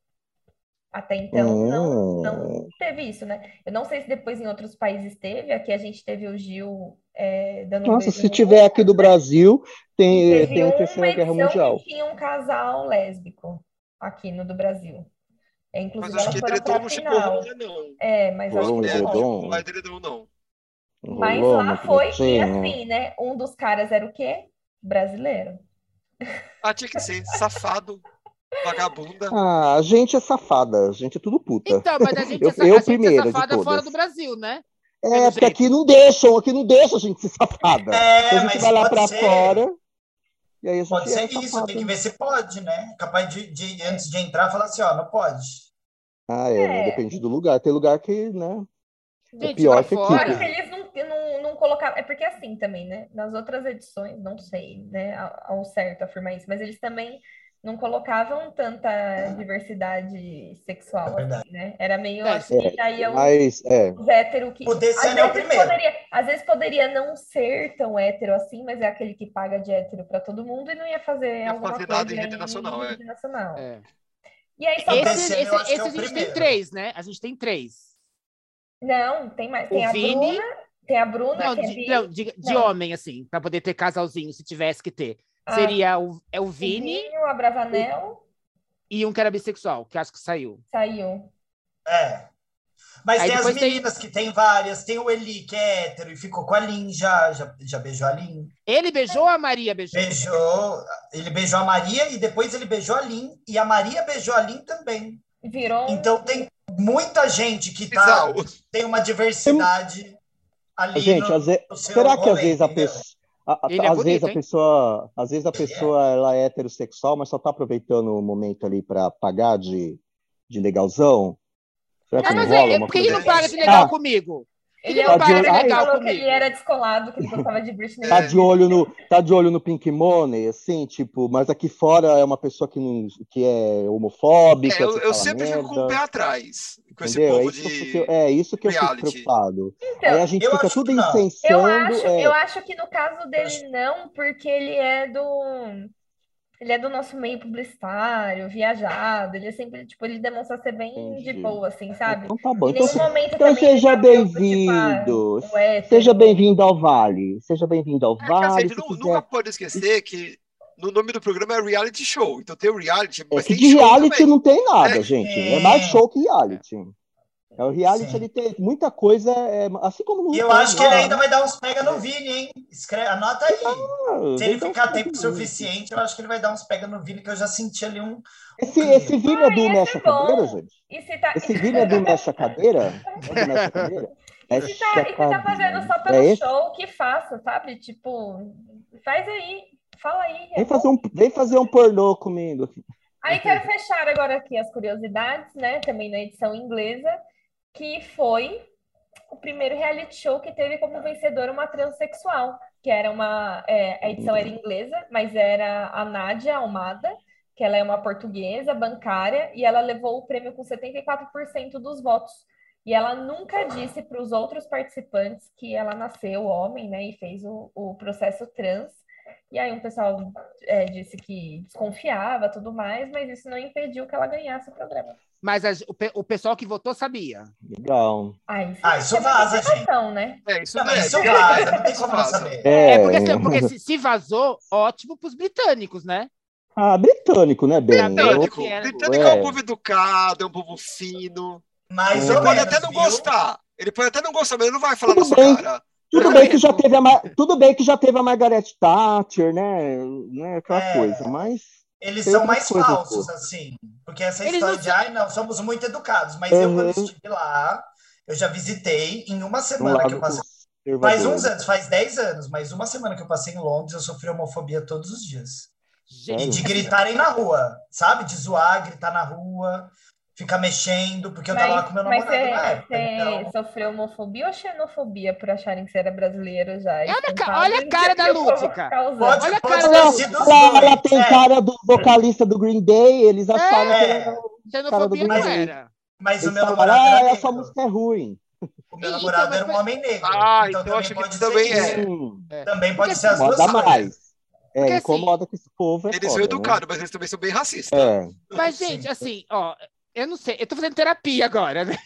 Até então não, não Hum. teve isso, né? Eu não sei se depois em outros países teve. Aqui a gente teve o Gil é, dando um Nossa, beijo se no tiver aqui do Brasil, tem, Teve tem a uma Terceira Guerra edição Mundial. que tinha um casal lésbico aqui no do Brasil. É, Mas inclusive, acho elas que edredom não chegou rolar, não. É, mas acho Rolou um que É, não. não edredom, não. Mas Rolou lá foi e tretinha. assim, né? Um dos caras era o quê? Brasileiro. Ah, tinha que ser safado, vagabunda. Ah, a gente é safada, a gente é tudo puta. Então, mas a gente, <laughs> Eu- é, sa- eu a gente é safada fora do Brasil, né? É, pelo porque jeito. aqui não deixam, aqui não deixam a gente ser safada. É, Então a gente mas vai lá pra ser. fora e aí a gente Pode é ser isso, safada. tem que ver se pode, né? Capaz de, de antes de entrar, falar assim, ó, não pode. Ah, é? É. Depende do lugar. Tem lugar que, né? Gente, pior lá que aqui, eles não, não, não colocavam. É porque assim também, né? Nas outras edições, não sei, né, ao ao certo afirmar isso, mas eles também não colocavam tanta diversidade sexual, É assim, né? Era meio É, assim, que aí eu Mas, é. os hétero que. O ano é o vezes primeiro. Poderia, às vezes poderia não ser tão hétero assim, mas é aquele que paga de hétero pra todo mundo e não ia fazer ia alguma fazer coisa nada em rede nacional, é. rede nacional. É. E aí só Esse- pra- Esse, esse é esse a gente tem primeiro. três, né? A gente tem três. Não, tem mais. Tem O a Vini. Bruna, tem a Bruna, Não, que é de, bi, não, de, de Não. homem, assim, pra poder ter casalzinho, se tivesse que ter. A- Seria o, é o o Vini Vinho, a Bravanel, e um que era bissexual, que acho que saiu. saiu. É. Mas Aí tem as depois tem- meninas que tem várias. Tem o Eli, que é hétero e ficou com a Lin já, já, já beijou a Lin. Ele beijou ou a Maria beijou? Beijou, ele beijou a Maria e depois ele beijou a Lin. E a Maria beijou a Lin também. Virou Então tem muita gente que tá, tem uma diversidade ali Gente, no, às vezes, no seu será que às rolê, vezes a entendeu? pessoa. A- a- é às bonito, vezes a hein? pessoa, às vezes a pessoa ela é heterossexual, mas só tá aproveitando o momento ali para pagar de, de legalzão. Será que Ah, não mas rola é, uma por que ele não paga de legal Ah. comigo? Ele é o tá de- cara que Ai. falou que comigo. ele era descolado, que ele gostava de Britney. Tá de olho no, tá de olho no Pink Money, assim, tipo, mas aqui fora é uma pessoa que, não, que é homofóbica, É, eu, que eu sempre fico com o merda, pé atrás com esse entendeu? É povo isso, que eu de. fico- é isso que eu fico reality. preocupado. Então, Aí a gente fica tudo que incensando. Eu acho, é, eu acho que no caso dele não, porque ele é do ele é do nosso meio publicitário, viajado, ele é sempre, tipo, ele demonstra ser bem de Entendi. boa, assim, sabe? Então tá bom. Em Então, nenhum momento então seja tipo, bem-vindo. ah, o hétero. Seja bem-vindo ao Vale. Seja bem-vindo ao É Vale. gente Se nu- quiser. nunca pode esquecer que no nome do programa é reality show. Então tem o reality, É mas que tem de reality também. não tem nada, É. gente. É mais show que reality. É, o reality Sim. ele tem muita coisa, é, assim como no E eu acho que ele né? ainda vai dar uns pega no Vini, hein? Escreve, anota aí. Ah, Se ele ficar tempo suficiente, eu acho que ele vai dar uns pega no Vini, que eu já senti ali um. Esse, esse Vini é do Mexa é bom. Cadeira, gente? E se tá, Esse Vini é do Mexa Cadeira? É do Mexa Cadeira? e se tá, e se tá fazendo só pelo É esse? show, que faça, sabe? Tipo, faz aí, fala aí. é Vem bom. fazer, um, vem fazer um pornô comigo. Aí quero fechar agora aqui as curiosidades, né? Também na edição inglesa, que foi o primeiro reality show que teve como vencedora uma transexual, que era uma. é, a edição era inglesa, mas era a Nádia Almada, que ela é uma portuguesa bancária, e ela levou o prêmio com 74% dos votos. E ela nunca disse para os outros participantes que ela nasceu homem, né? E fez o, o processo trans. E aí um pessoal é, disse que desconfiava tudo mais, mas isso não impediu que ela ganhasse o programa. Mas a- o, pe- o pessoal que votou sabia. Legal. Ah, isso, Ah, isso é vaza, interpretação, né? É, isso Não, é. mas isso vaza, não tem como não saber. É, porque, se, porque se, se vazou, ótimo pros britânicos, né? Ah, britânico, né, Ben? Britânico, era- britânico é um É. povo educado, é um povo fino. Mais Ele pode menos, até não viu? gostar. Ele pode até não gostar, mas ele não vai falar Tudo na sua bem. cara. Tudo bem que já teve a tudo bem que já teve a Margaret Thatcher, né? né aquela É. coisa, mas Eles são mais falsos, assim. Porque essa Eles história não de, ai, não, somos muito educados. Mas eu, quando Uhum. estive lá, eu já visitei em uma um semana que eu passei. Faz uns anos, faz 10 anos, mas uma semana que eu passei em Londres, eu sofri homofobia todos os dias. E Gente, de gritarem na rua, sabe? De zoar, gritar na rua. Ficar mexendo, porque eu tava lá com meu mas namorado você, na época. você Então, sofreu homofobia ou xenofobia por acharem que você era brasileiro já? Olha a ca- olha a cara da que pode, Olha a cara da- sido os Ela, tem é. cara do vocalista do Green Day, eles acharam que É. ele era. Xenofobia não Mas- era. Mas o meu namorado ah, era essa música é ruim. O meu Então, namorado mas era um homem negro. Ah, então também acho que pode também ser é. isso. Hum, Também pode Porque ser as duas Incomoda coisas. mais. É, Porque, assim, incomoda que esse povo é Eles foda, são né? educados, mas eles também são bem racistas. É. Mas, gente, assim, ó, eu não sei, eu tô fazendo terapia agora, né?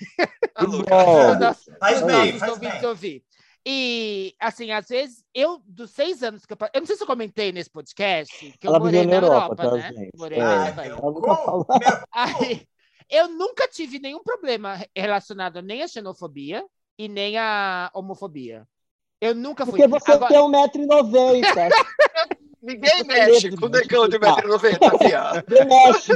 Nossa, Faz bem, faz ouvintes bem. ouvir. E, assim, às vezes, eu, dos seis anos que eu... Eu não sei se eu comentei nesse podcast, que eu Ela morei viveu na Europa, Europa, tá, né? gente? Morei É. na falou. meu Aí, eu nunca tive nenhum problema relacionado nem à xenofobia e nem à homofobia. Eu nunca fui. Porque você Agora, tem 1,90m. <laughs> Ninguém mexe com o negão de 1,90m, viado. Você mexe.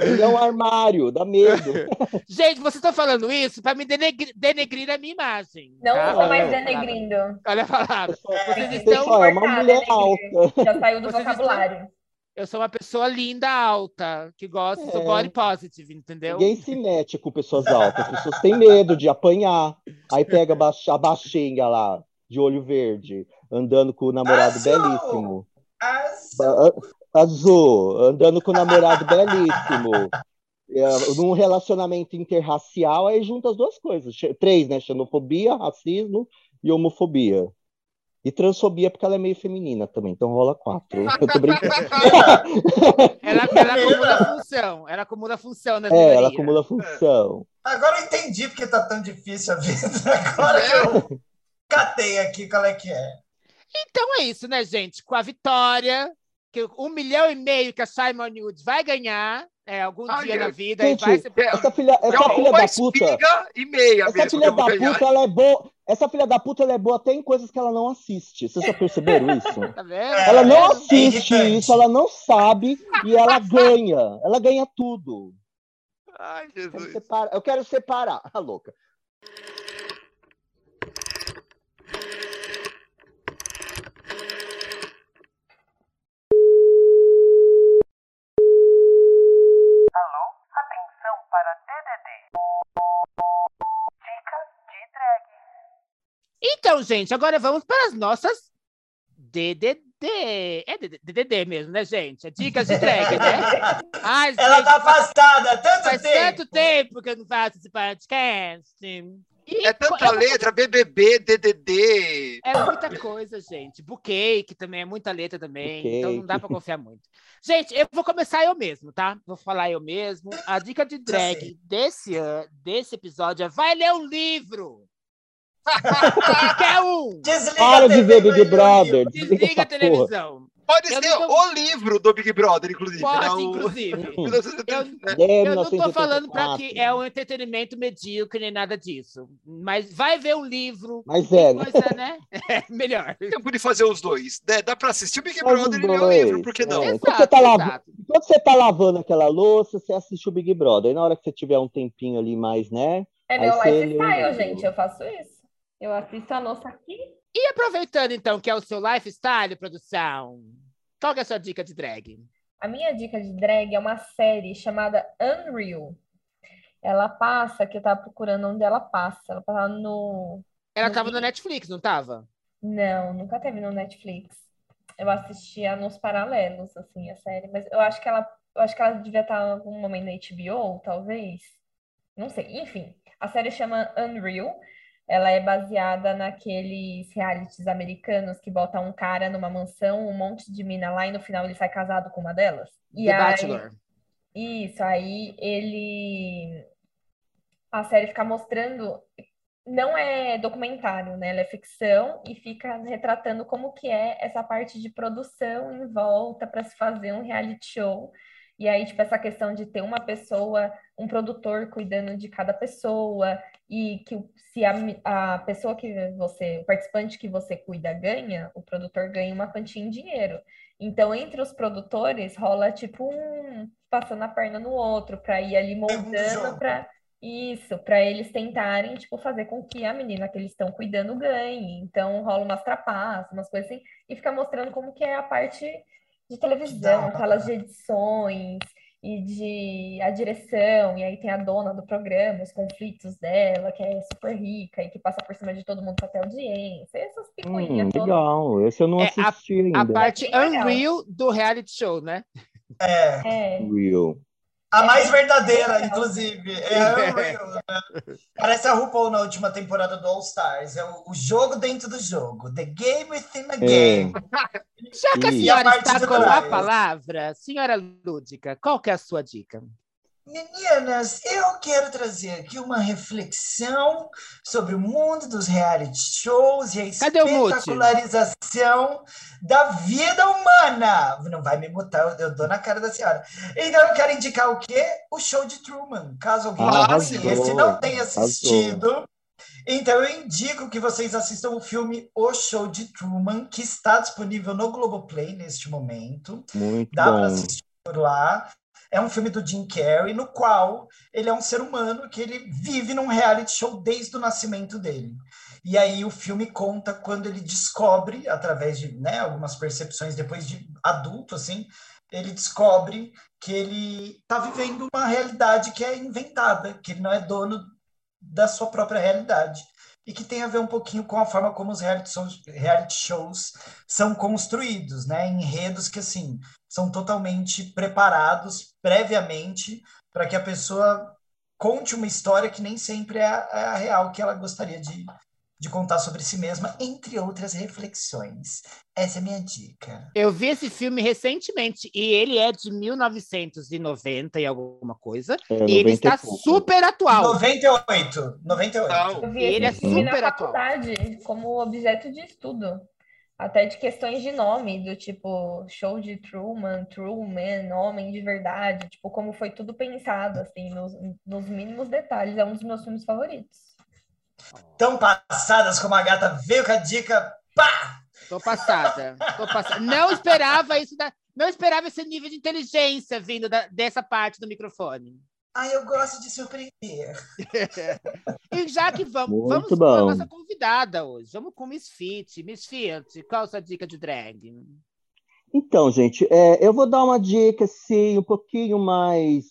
Ele é um armário, dá medo. <laughs> Gente, vocês estão falando isso para me denegrir, denegrir a minha imagem. Não tá? estou mais denegrindo. Olha a palavra. Vocês estão. Pessoal, é uma mulher alta. Já saiu do Vocês estão- vocabulário. Eu sou uma pessoa linda, alta, que gosta, sou É. body positive, entendeu? Ninguém se mete com pessoas altas. As pessoas têm medo de apanhar. Aí pega a baixinha lá, de olho verde, andando com o namorado Azul! belíssimo. Ba- Azul, andando com o namorado belíssimo. <laughs> É, num relacionamento interracial, aí junta as duas coisas. Três, né? Xenofobia, racismo e homofobia. E transfobia, porque ela é meio feminina também, então rola quatro. <laughs> Eu tô brincando. <laughs> Ela, ela acumula função, ela acumula função nas É, ela acumula função. Agora eu entendi porque tá tão difícil a vida. Agora eu catei aqui qual é que é. Então é isso, né, gente? Com a vitória, que um milhão e meio que a Simon Wood vai ganhar é, algum Ai, dia eu- na vida e Gente, vai ser. Essa filha, essa Não, filha da puta. e meia Essa mesmo filha da ganhar. puta, ela é boa. Essa filha da puta, ela é boa até em coisas que ela não assiste. Vocês já perceberam isso? <laughs> Tá vendo? Ela não É, é assiste irritante. isso, ela não sabe e ela <laughs> ganha. Ela ganha tudo. Ai, Eu quero Jesus. separar. Eu quero separar. <laughs> A louca. Para DDD. Dicas de drag. Então, gente, agora vamos para as nossas DDD. É DDD mesmo, né, gente? É dicas de drag, né? <laughs> Ai, Ela gente, tá afastada há tanto faz tempo. tanto tempo que eu não faço esse podcast. E É tanta letra, BBB, DDD. É muita coisa, gente. Bookcake também é muita letra também, então não dá para confiar muito. Gente, eu vou começar eu mesmo, tá? Vou falar eu mesmo. A dica de sei. drag desse ano, desse episódio é vai ler um livro. <laughs> Qualquer um. Desliga Para de ver Big Brother. Desliga Desliga a essa porra. Pode Eu ser não tô- o livro do Big Brother, inclusive. Pode, O- inclusive. <laughs> 1980? É, Eu não tô falando para 1984. que é um entretenimento medíocre nem nada disso. Mas vai ver um livro. Mas é, né? Coisa, né? <laughs> É melhor. Tempo de fazer os dois. né? Dá pra assistir o Big Faz Brother e ler o livro, por que não? É. Enquanto você tá Exato, exato. Enquanto você tá lavando aquela louça, você assiste o Big Brother. E na hora que você tiver um tempinho ali mais, né? É meu lifestyle, gente. Eu faço isso. Eu assisto a louça aqui. E aproveitando, então, que é o seu lifestyle, produção, qual que é a sua dica de drag? A minha dica de drag é uma série chamada Unreal. Ela passa, que eu tava procurando onde ela passa. Ela passa no. Ela No tava no. Netflix, não tava? Não, nunca teve no Netflix. Eu assistia nos paralelos, assim, a série. Mas eu acho que ela, eu acho que ela devia estar em algum momento na HBO, talvez. Não sei. Enfim, a série chama Unreal. Ela é baseada naqueles realities americanos que botam um cara numa mansão, um monte de mina lá e no final ele sai casado com uma delas. E The aí, Bachelor. isso, aí ele. A série fica mostrando. Não é documentário, né? Ela é ficção e fica retratando como que é essa parte de produção em volta para se fazer um reality show. E aí, tipo, essa questão de ter uma pessoa, um produtor cuidando de cada pessoa, e que se a, a pessoa que você, o participante que você cuida ganha, o produtor ganha uma quantia em dinheiro. Então, entre os produtores, rola tipo um passando a perna no outro para ir ali Segundo moldando jogo. para isso, para eles tentarem tipo fazer com que a menina que eles estão cuidando ganhe. Então, rola umas trapaças, umas coisas assim, e fica mostrando como que é a parte de televisão, salas de edições. E de a direção, e aí tem a dona do programa, os conflitos dela, que é super rica e que passa por cima de todo mundo para ter audiência, essas picuinhas Hum, todas. legal. Esse eu não É, assisti A ainda. parte bem legal. unreal do reality show, né? É. É, Real. A É mais verdadeira, inclusive. É Unreal, né? Parece a RuPaul na última temporada do All Stars. É o, o jogo dentro do jogo. The game within the game. Já que a senhora está com a palavra, senhora Lúdica, qual que é a sua dica? Meninas, eu quero trazer aqui uma reflexão sobre o mundo dos reality shows e a Cadê espetacularização da vida humana. Não vai me mutar, eu, eu dou na cara da senhora. Então eu quero indicar o quê? O show de Truman. Caso alguém Ah, não arrasou, conheça não tenha arrasou. assistido, então eu indico que vocês assistam o filme O Show de Truman, que está disponível no Globoplay neste momento. Muito Dá para assistir por lá. É um filme do Jim Carrey, no qual ele é um ser humano que ele vive num reality show desde o nascimento dele. E aí o filme conta quando ele descobre, através de né, algumas percepções depois de adulto, assim, ele descobre que ele está vivendo uma realidade que é inventada, que ele não é dono da sua própria realidade. E que tem a ver um pouquinho com a forma como os reality shows, reality shows são construídos, né? Enredos que, assim, são totalmente preparados previamente para que a pessoa conte uma história que nem sempre é a, é a real que ela gostaria de, de contar sobre si mesma, entre outras reflexões. Essa é a minha dica. Eu vi esse filme recentemente e ele é de 1990 e alguma coisa. É, e ele 90 e está super atual. 98. 98. Não. eu vi Ele é filme na super atual. faculdade como objeto de estudo. Até de questões de nome, do tipo show de Truman, Truman, homem de verdade, tipo, como foi tudo pensado, assim, nos, nos mínimos detalhes. É um dos meus filmes favoritos. Tão passadas como a gata veio com a dica. Pá! Tô passada. Tô passada. Não esperava isso da... Não esperava esse nível de inteligência vindo da- dessa parte do microfone. Ah, eu gosto de surpreender. <laughs> E já que vamos, Muito vamos com a nossa convidada hoje. Vamos com Miss Fit. Miss Fit, qual a sua dica de drag? Então, gente, é, eu vou dar uma dica assim, um pouquinho mais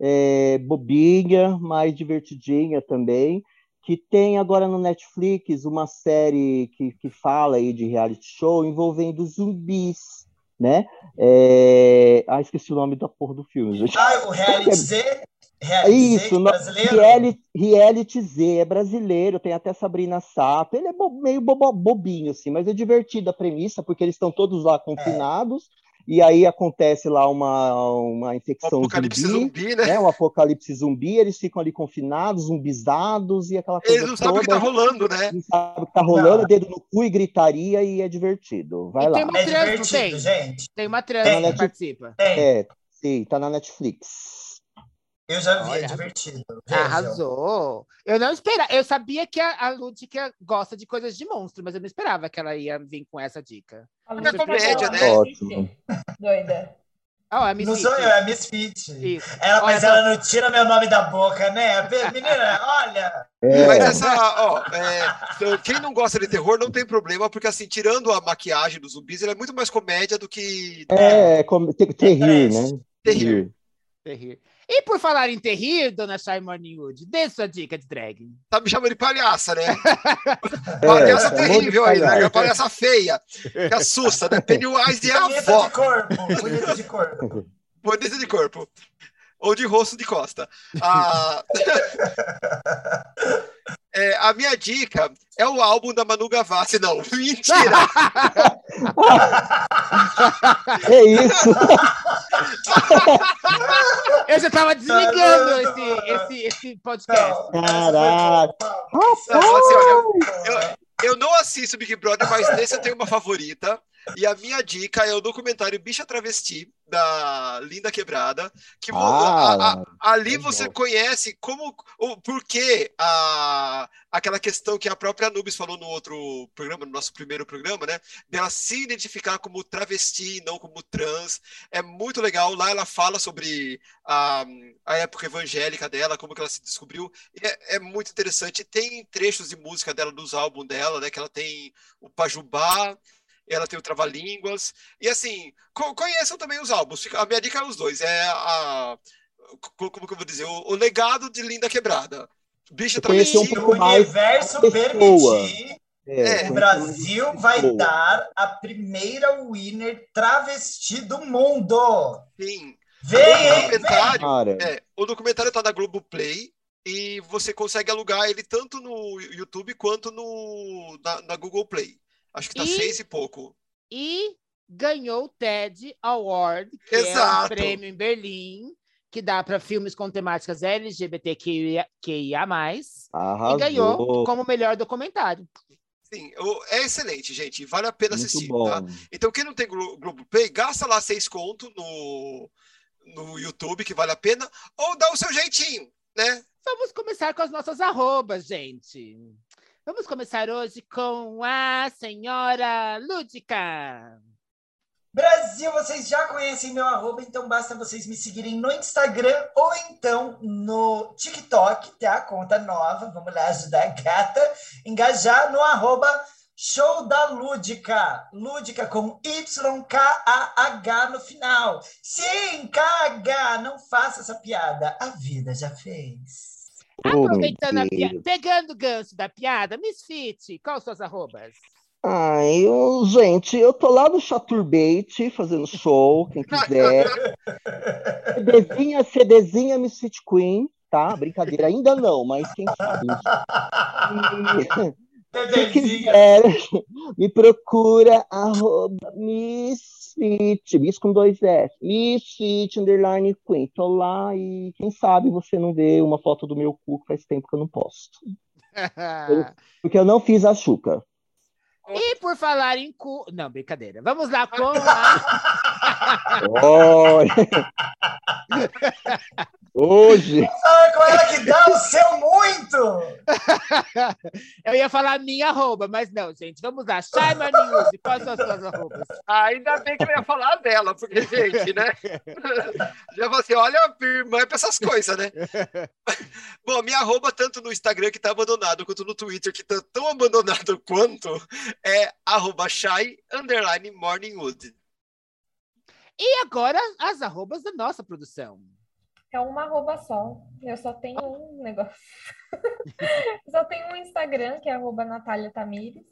é, bobinha, mais divertidinha também, que tem agora no Netflix uma série que, que fala aí de reality show envolvendo zumbis, né? É... Ah, esqueci o nome da porra do filme, gente. Ah, o Reality Z? Reality Z Isso, no- brasileiro? reality, reality Z, é brasileiro, tem até Sabrina Sato. Ele é bo- meio bobo- bobinho, assim, mas é divertido a premissa, porque eles estão todos lá confinados, e aí acontece lá uma, uma O infecção apocalipse zumbi, zumbi, né? né? Um apocalipse zumbi, eles ficam ali confinados, zumbizados e aquela coisa Eles não sabem o que tá rolando, né? Não sabe o que tá rolando, Não. dedo no cu e gritaria, e é divertido. Vai E lá. tem uma É trans, divertido, tem? gente. Tem uma trans Tem. que participa. Tem. É, sim, tá na Netflix. Eu já vi, é Olha, divertido. Vejam. Arrasou. Eu não esperava. Eu sabia que a, a Lúdica gosta de coisas de monstro, mas eu não esperava que ela ia vir com essa dica. A Mas é comédia, né? Ótimo. Doida. A Miss Não sou eu, é a Misfit. Isso. Ela, mas Olha, ela não tira meu nome da boca, né? Menina, <laughs> olha. É, Mas essa, ó, é, <laughs> quem não gosta de terror não tem problema, porque assim, tirando a maquiagem dos zumbis, ele é muito mais comédia do que é, como, ter, terrir, né? terrível. Terrir. E por falar em terrir, dona Shai Morningwood, dê sua dica de drag. Tá me chamando de palhaça, né? <laughs> É, Palhaça de terrível aí, né? Palhaça feia, que assusta, né? Pennywise é a Bonita avó, de corpo, bonita de corpo. bonita de corpo. Ou de rosto de costa. A... <laughs> É, a minha dica é o álbum da Manu Gavassi. Não, <laughs> mentira! É isso. <laughs> Eu já tava desligando esse, esse, esse podcast. Caraca. Não, assim, olha, eu, eu não assisto Big Brother, mas nesse eu tenho uma favorita. E a minha dica é o documentário Bicha Travesti, da Linda Quebrada. Que vo- a- a- Ah, ali você conhece como o porquê a, aquela questão que a própria Anubis falou no outro programa, no nosso primeiro programa, né? Dela se identificar como travesti e não como trans. É muito legal. Lá ela fala sobre a, a época evangélica dela, como que ela se descobriu. E É, é muito interessante. Tem trechos de música dela dos álbuns dela, né? Que ela tem o Pajubá ela tem o Trava-Línguas. E assim, co- conheçam também os álbuns. A minha dica é os dois. É a. co- Como que eu vou dizer? O, o legado de Linda Quebrada. Bicha um travesti. Se o pouco mais universo permitir, É, É, o Brasil vai dar a primeira winner travesti do mundo. Sim. Vem, o hein? Vem. documentário, Cara, é, o documentário tá na Globoplay e você consegue alugar ele tanto no YouTube quanto no, na, na Google Play. Acho que tá E- seis e pouco. E ganhou o TED Award, que é um Exato. prêmio em Berlim, que dá para filmes com temáticas LGBTQIA. arrasou. E ganhou como melhor documentário. Sim, é excelente, gente. Vale a pena Muito assistir, bom. tá? Então, quem não tem Glo- Globoplay, gasta lá seis conto no, no YouTube, que vale a pena, ou dá o seu jeitinho, né? Vamos começar com as nossas arrobas, gente. Vamos começar hoje com a senhora Lúdica. Brasil, vocês já conhecem meu arroba, então basta vocês me seguirem no Instagram ou então no TikTok, tá? Conta nova, vamos lá ajudar a gata. Engajar no arroba Show da Lúdica. Lúdica com Y-K-A-H no final. Sim, KH, não faça essa piada. A vida já fez. Aproveitando a piada, pegando o gancho da piada, Misfit, quais suas arrobas? Ai, eu, gente, eu tô lá no Chaturbate fazendo show, quem <laughs> quiser. CDzinha, CDzinha Misfit Queen, tá? Brincadeira, ainda não, mas quem sabe. <laughs> Se quiser, me procura, arroba Misfit, Miss com dois S, Misfit, underline Queen. Tô lá e quem sabe você não vê uma foto do meu cu que faz tempo que eu não posto. <laughs> Porque eu não fiz a chuca. e por falar em cu. Não, brincadeira. Vamos lá com <laughs> a. Olha. Hoje. Ah, com ela que dá o seu muito! Eu ia falar minha arroba, mas não, gente. Vamos lá. Shaima News, quais são as suas arrobas? Ah, ainda bem que eu ia falar dela, porque, gente, né? <laughs> Já falei assim, olha, minha irmã é pra essas coisas, né? <laughs> Bom, minha arroba, tanto no Instagram, que tá abandonado, quanto no Twitter, que tá tão abandonado quanto, é arroba shy, underline, morningwood. E agora, as arrobas da nossa produção. É uma arroba só. Eu só tenho um negócio. <laughs> só tenho um Instagram, que é arroba Natália Tamires.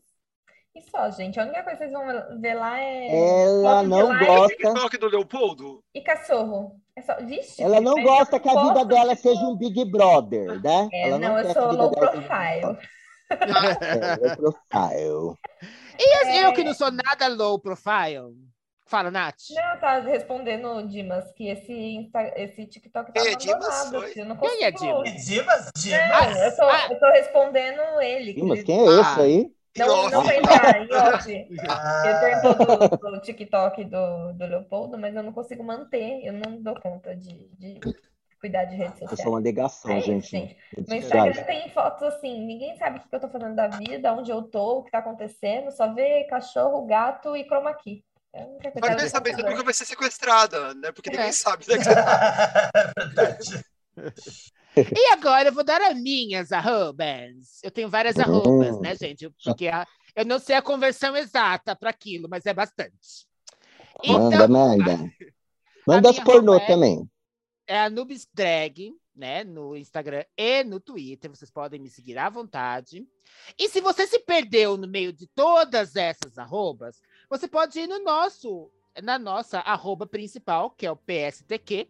E só, gente. A única coisa que vocês vão ver lá é Ela não like gosta. TikTok do Leopoldo? e cachorro. É só... Vixe, Ela não gosta que a vida dela seja um Big Brother, né? É, Ela não, quer eu sou low profile. <laughs> É, low profile. E É. eu que não sou nada low profile. Fala, Nath. Não, tá respondendo o Dimas que esse, Insta- esse TikTok tá Quem é Dimas? abandonado. Oi? Eu não Quem é consigo. Dimas? Dimas, Dimas. Não, eu tô, Ah. eu tô respondendo ele. Ih, que quem é esse Ah. aí? Não, não em off. <laughs> Ah, Ele perguntou do, do TikTok do, do Leopoldo, mas eu não consigo manter, eu não dou conta de, de cuidar de redes Eu sou sociais. uma negação, É isso, gente. gente. No sociais. Instagram tem fotos assim, ninguém sabe o que eu tô fazendo da vida, onde eu tô, o que tá acontecendo, só vê cachorro, gato e chroma key. É Mas que bem você nunca vai ser sequestrada, né? Porque ninguém É. sabe, né? <laughs> Verdade. <laughs> E agora eu vou dar as minhas arrobas. Eu tenho várias Hum. arrobas, né, gente? Porque a- eu não sei a conversão exata para aquilo, mas é bastante. Manda, Então, manda. Manda as minha pornô é- também. é a Nubes Drag, né? No Instagram e no Twitter. Vocês podem me seguir à vontade. E se você se perdeu no meio de todas essas arrobas, você pode ir no nosso, na nossa arroba principal, que é o PSTQ.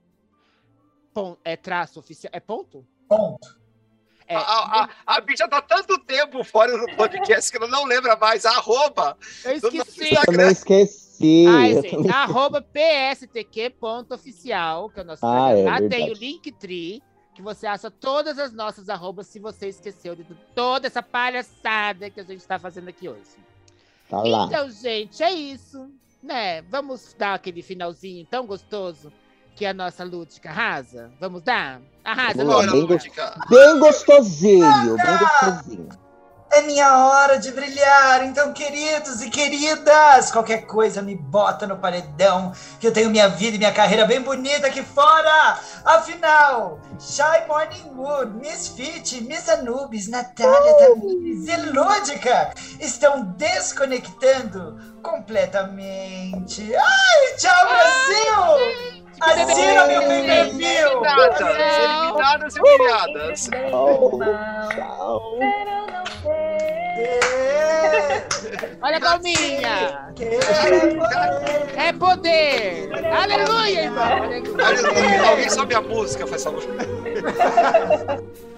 Pon- é traço oficial. É ponto? Ponto. É, A, a, a bicha tá tanto tempo fora do podcast que ela não lembra mais a arroba. eu esqueci. Instagram. Também esqueci. Ai, eu gente, também- arroba pstq.oficial, que é o nosso Ah, é Lá tem verdade. o Linktree, que você acha todas as nossas arrobas se você esqueceu de toda essa palhaçada que a gente está fazendo aqui hoje. Tá lá. Então, gente, é isso. Né? Vamos dar aquele finalzinho tão gostoso que a nossa Lúdica arrasa? Vamos dar? Arrasa, bem Lúdica. Bem gostosinho, bem gostosinho. É minha hora de brilhar. Então, queridos e queridas, qualquer coisa me bota no paredão, que eu tenho minha vida e minha carreira bem bonita aqui fora. Afinal, Shy Morning Wood, Miss Fit, Miss Anubis, Natália Tamires e Lúdica estão desconectando completamente. Ai, tchau, Brasil! Assina meu pay-per-view! Eliminadas, eliminadas, eliminadas. Tchau. Verão não sei. Olha a palminha. É. Poder. Aleluia, irmão. Aleluia. Alguém sobe a música, faz favor. <laughs>